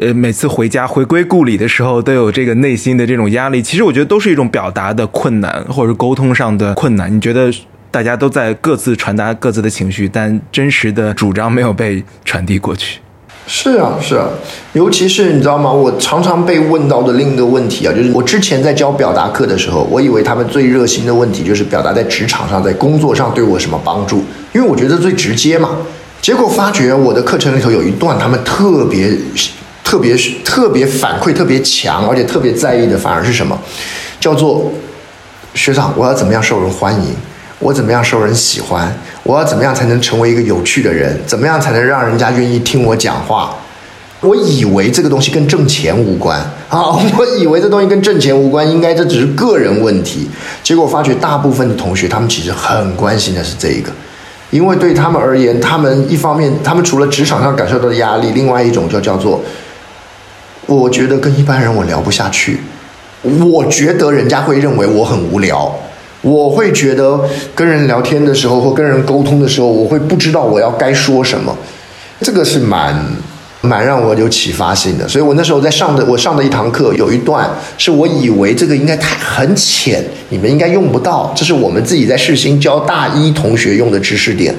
呃，每次回家回归故里的时候都有这个内心的这种压力。其实我觉得都是一种表达的困难，或者是沟通上的困难。你觉得？大家都在各自传达各自的情绪，但真实的主张没有被传递过去。是啊，是啊，尤其是你知道吗？我常常被问到的另一个问题啊，就是我之前在教表达课的时候，我以为他们最热心的问题就是表达在职场上、在工作上对我什么帮助，因为我觉得最直接嘛。结果发觉我的课程里头有一段，他们特别、特别、特别反馈特别强，而且特别在意的，反而是什么？叫做学长，我要怎么样受人欢迎？我怎么样受人喜欢？我要怎么样才能成为一个有趣的人？怎么样才能让人家愿意听我讲话？我以为这个东西跟挣钱无关啊！[LAUGHS] 我以为这东西跟挣钱无关，应该这只是个人问题。结果发觉大部分的同学，他们其实很关心的是这一个，因为对他们而言，他们一方面，他们除了职场上感受到的压力，另外一种就叫做，我觉得跟一般人我聊不下去，我觉得人家会认为我很无聊。我会觉得跟人聊天的时候或跟人沟通的时候，我会不知道我要该说什么，这个是蛮蛮让我有启发性的。所以我那时候在上的，我上的一堂课有一段是我以为这个应该太很浅，你们应该用不到，这是我们自己在世新教大一同学用的知识点。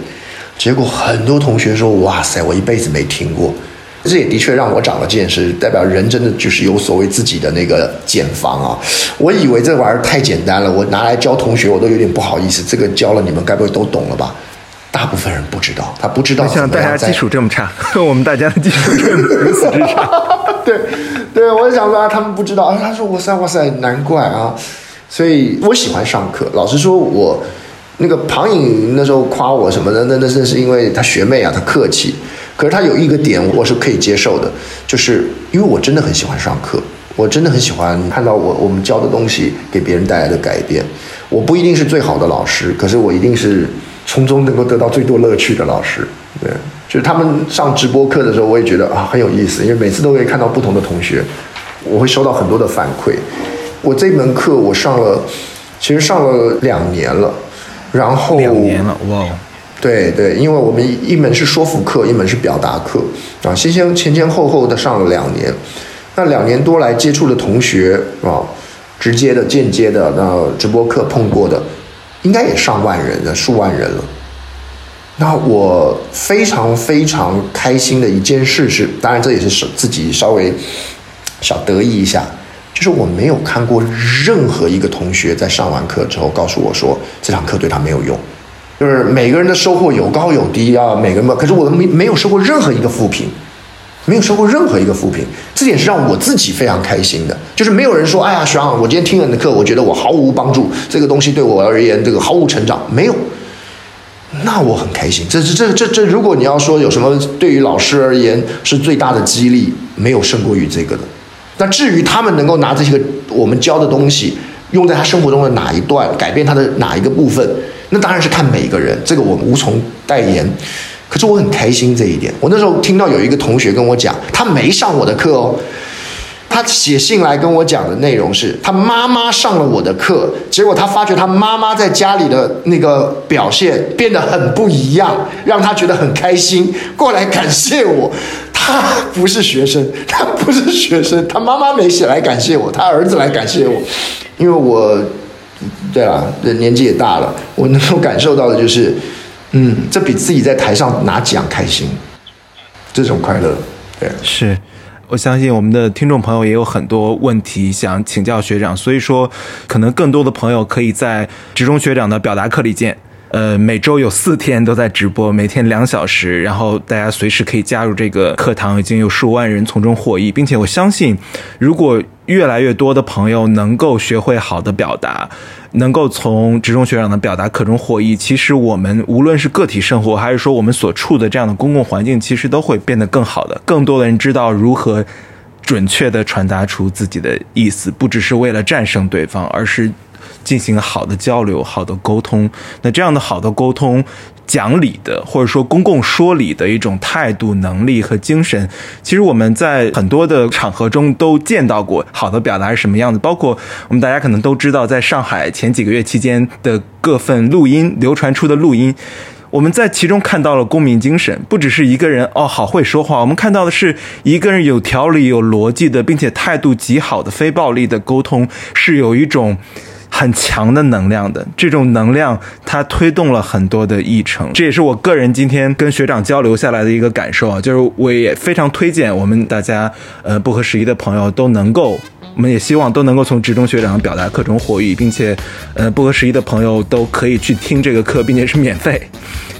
结果很多同学说：“哇塞，我一辈子没听过。”这也的确让我长了见识，代表人真的就是有所谓自己的那个茧房啊！我以为这玩意儿太简单了，我拿来教同学我都有点不好意思。这个教了你们该不会都懂了吧？大部分人不知道，他不知道。像大家基础这么差，[LAUGHS] 我们大家的基础如此之差。[LAUGHS] 对，对，我就想说他们不知道啊。他说：“哇塞，哇塞，难怪啊！”所以我喜欢上课。老实说，我那个庞颖那时候夸我什么的，那那那是因为他学妹啊，他客气。可是他有一个点我是可以接受的，就是因为我真的很喜欢上课，我真的很喜欢看到我我们教的东西给别人带来的改变。我不一定是最好的老师，可是我一定是从中能够得到最多乐趣的老师。对，就是他们上直播课的时候，我也觉得啊很有意思，因为每次都可以看到不同的同学，我会收到很多的反馈。我这门课我上了，其实上了两年了，然后两年了，哇。对对，因为我们一门是说服课，一门是表达课，啊，先先前前后后的上了两年，那两年多来接触的同学啊，直接的、间接的，那直播课碰过的，应该也上万人了，数万人了。那我非常非常开心的一件事是，当然这也是自己稍微小得意一下，就是我没有看过任何一个同学在上完课之后告诉我说这堂课对他没有用。就是每个人的收获有高有低啊，每个人吧，可是我没没有收过任何一个负评，没有收过任何一个负评，这点是让我自己非常开心的。就是没有人说，哎呀，徐昂，我今天听了你的课，我觉得我毫无帮助，这个东西对我而言，这个毫无成长，没有。那我很开心。这这这这这，如果你要说有什么对于老师而言是最大的激励，没有胜过于这个的。那至于他们能够拿这些个我们教的东西用在他生活中的哪一段，改变他的哪一个部分？那当然是看每个人，这个我们无从代言。可是我很开心这一点。我那时候听到有一个同学跟我讲，他没上我的课哦，他写信来跟我讲的内容是他妈妈上了我的课，结果他发觉他妈妈在家里的那个表现变得很不一样，让他觉得很开心，过来感谢我。他不是学生，他不是学生，他妈妈没写来感谢我，他儿子来感谢我，因为我。对啊，年纪也大了，我能够感受到的就是，嗯，这比自己在台上拿奖开心，这种快乐。对，是我相信我们的听众朋友也有很多问题想请教学长，所以说可能更多的朋友可以在职中学长的表达课里见。呃，每周有四天都在直播，每天两小时，然后大家随时可以加入这个课堂，已经有数万人从中获益，并且我相信，如果越来越多的朋友能够学会好的表达，能够从职中学长的表达课中获益，其实我们无论是个体生活，还是说我们所处的这样的公共环境，其实都会变得更好的。更多的人知道如何准确的传达出自己的意思，不只是为了战胜对方，而是。进行好的交流、好的沟通，那这样的好的沟通、讲理的或者说公共说理的一种态度、能力和精神，其实我们在很多的场合中都见到过。好的表达是什么样子？包括我们大家可能都知道，在上海前几个月期间的各份录音流传出的录音，我们在其中看到了公民精神，不只是一个人哦好会说话，我们看到的是一个人有条理、有逻辑的，并且态度极好的非暴力的沟通，是有一种。很强的能量的这种能量，它推动了很多的议程，这也是我个人今天跟学长交流下来的一个感受啊，就是我也非常推荐我们大家，呃，不合时宜的朋友都能够，我们也希望都能够从职中学长的表达课中获益，并且，呃，不合时宜的朋友都可以去听这个课，并且是免费。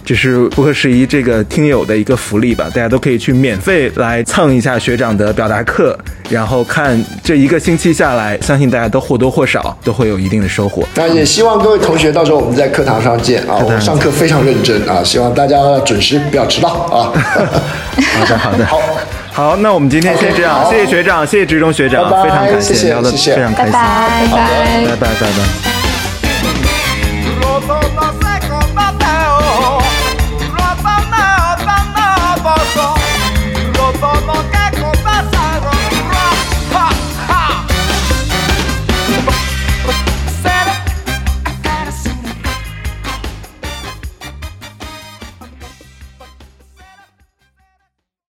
这是不合时宜这个听友的一个福利吧，大家都可以去免费来蹭一下学长的表达课，然后看这一个星期下来，相信大家都或多或少都会有一定的收获。那也希望各位同学到时候我们在课堂上见啊，我上课非常认真啊，希望大家准时，不要迟到啊。[LAUGHS] [LAUGHS] 好的，好的，好，好，那我们今天先这样，谢谢学长，谢谢职中学长，非常感谢，聊的非常开心，拜拜，拜拜，拜拜，拜拜。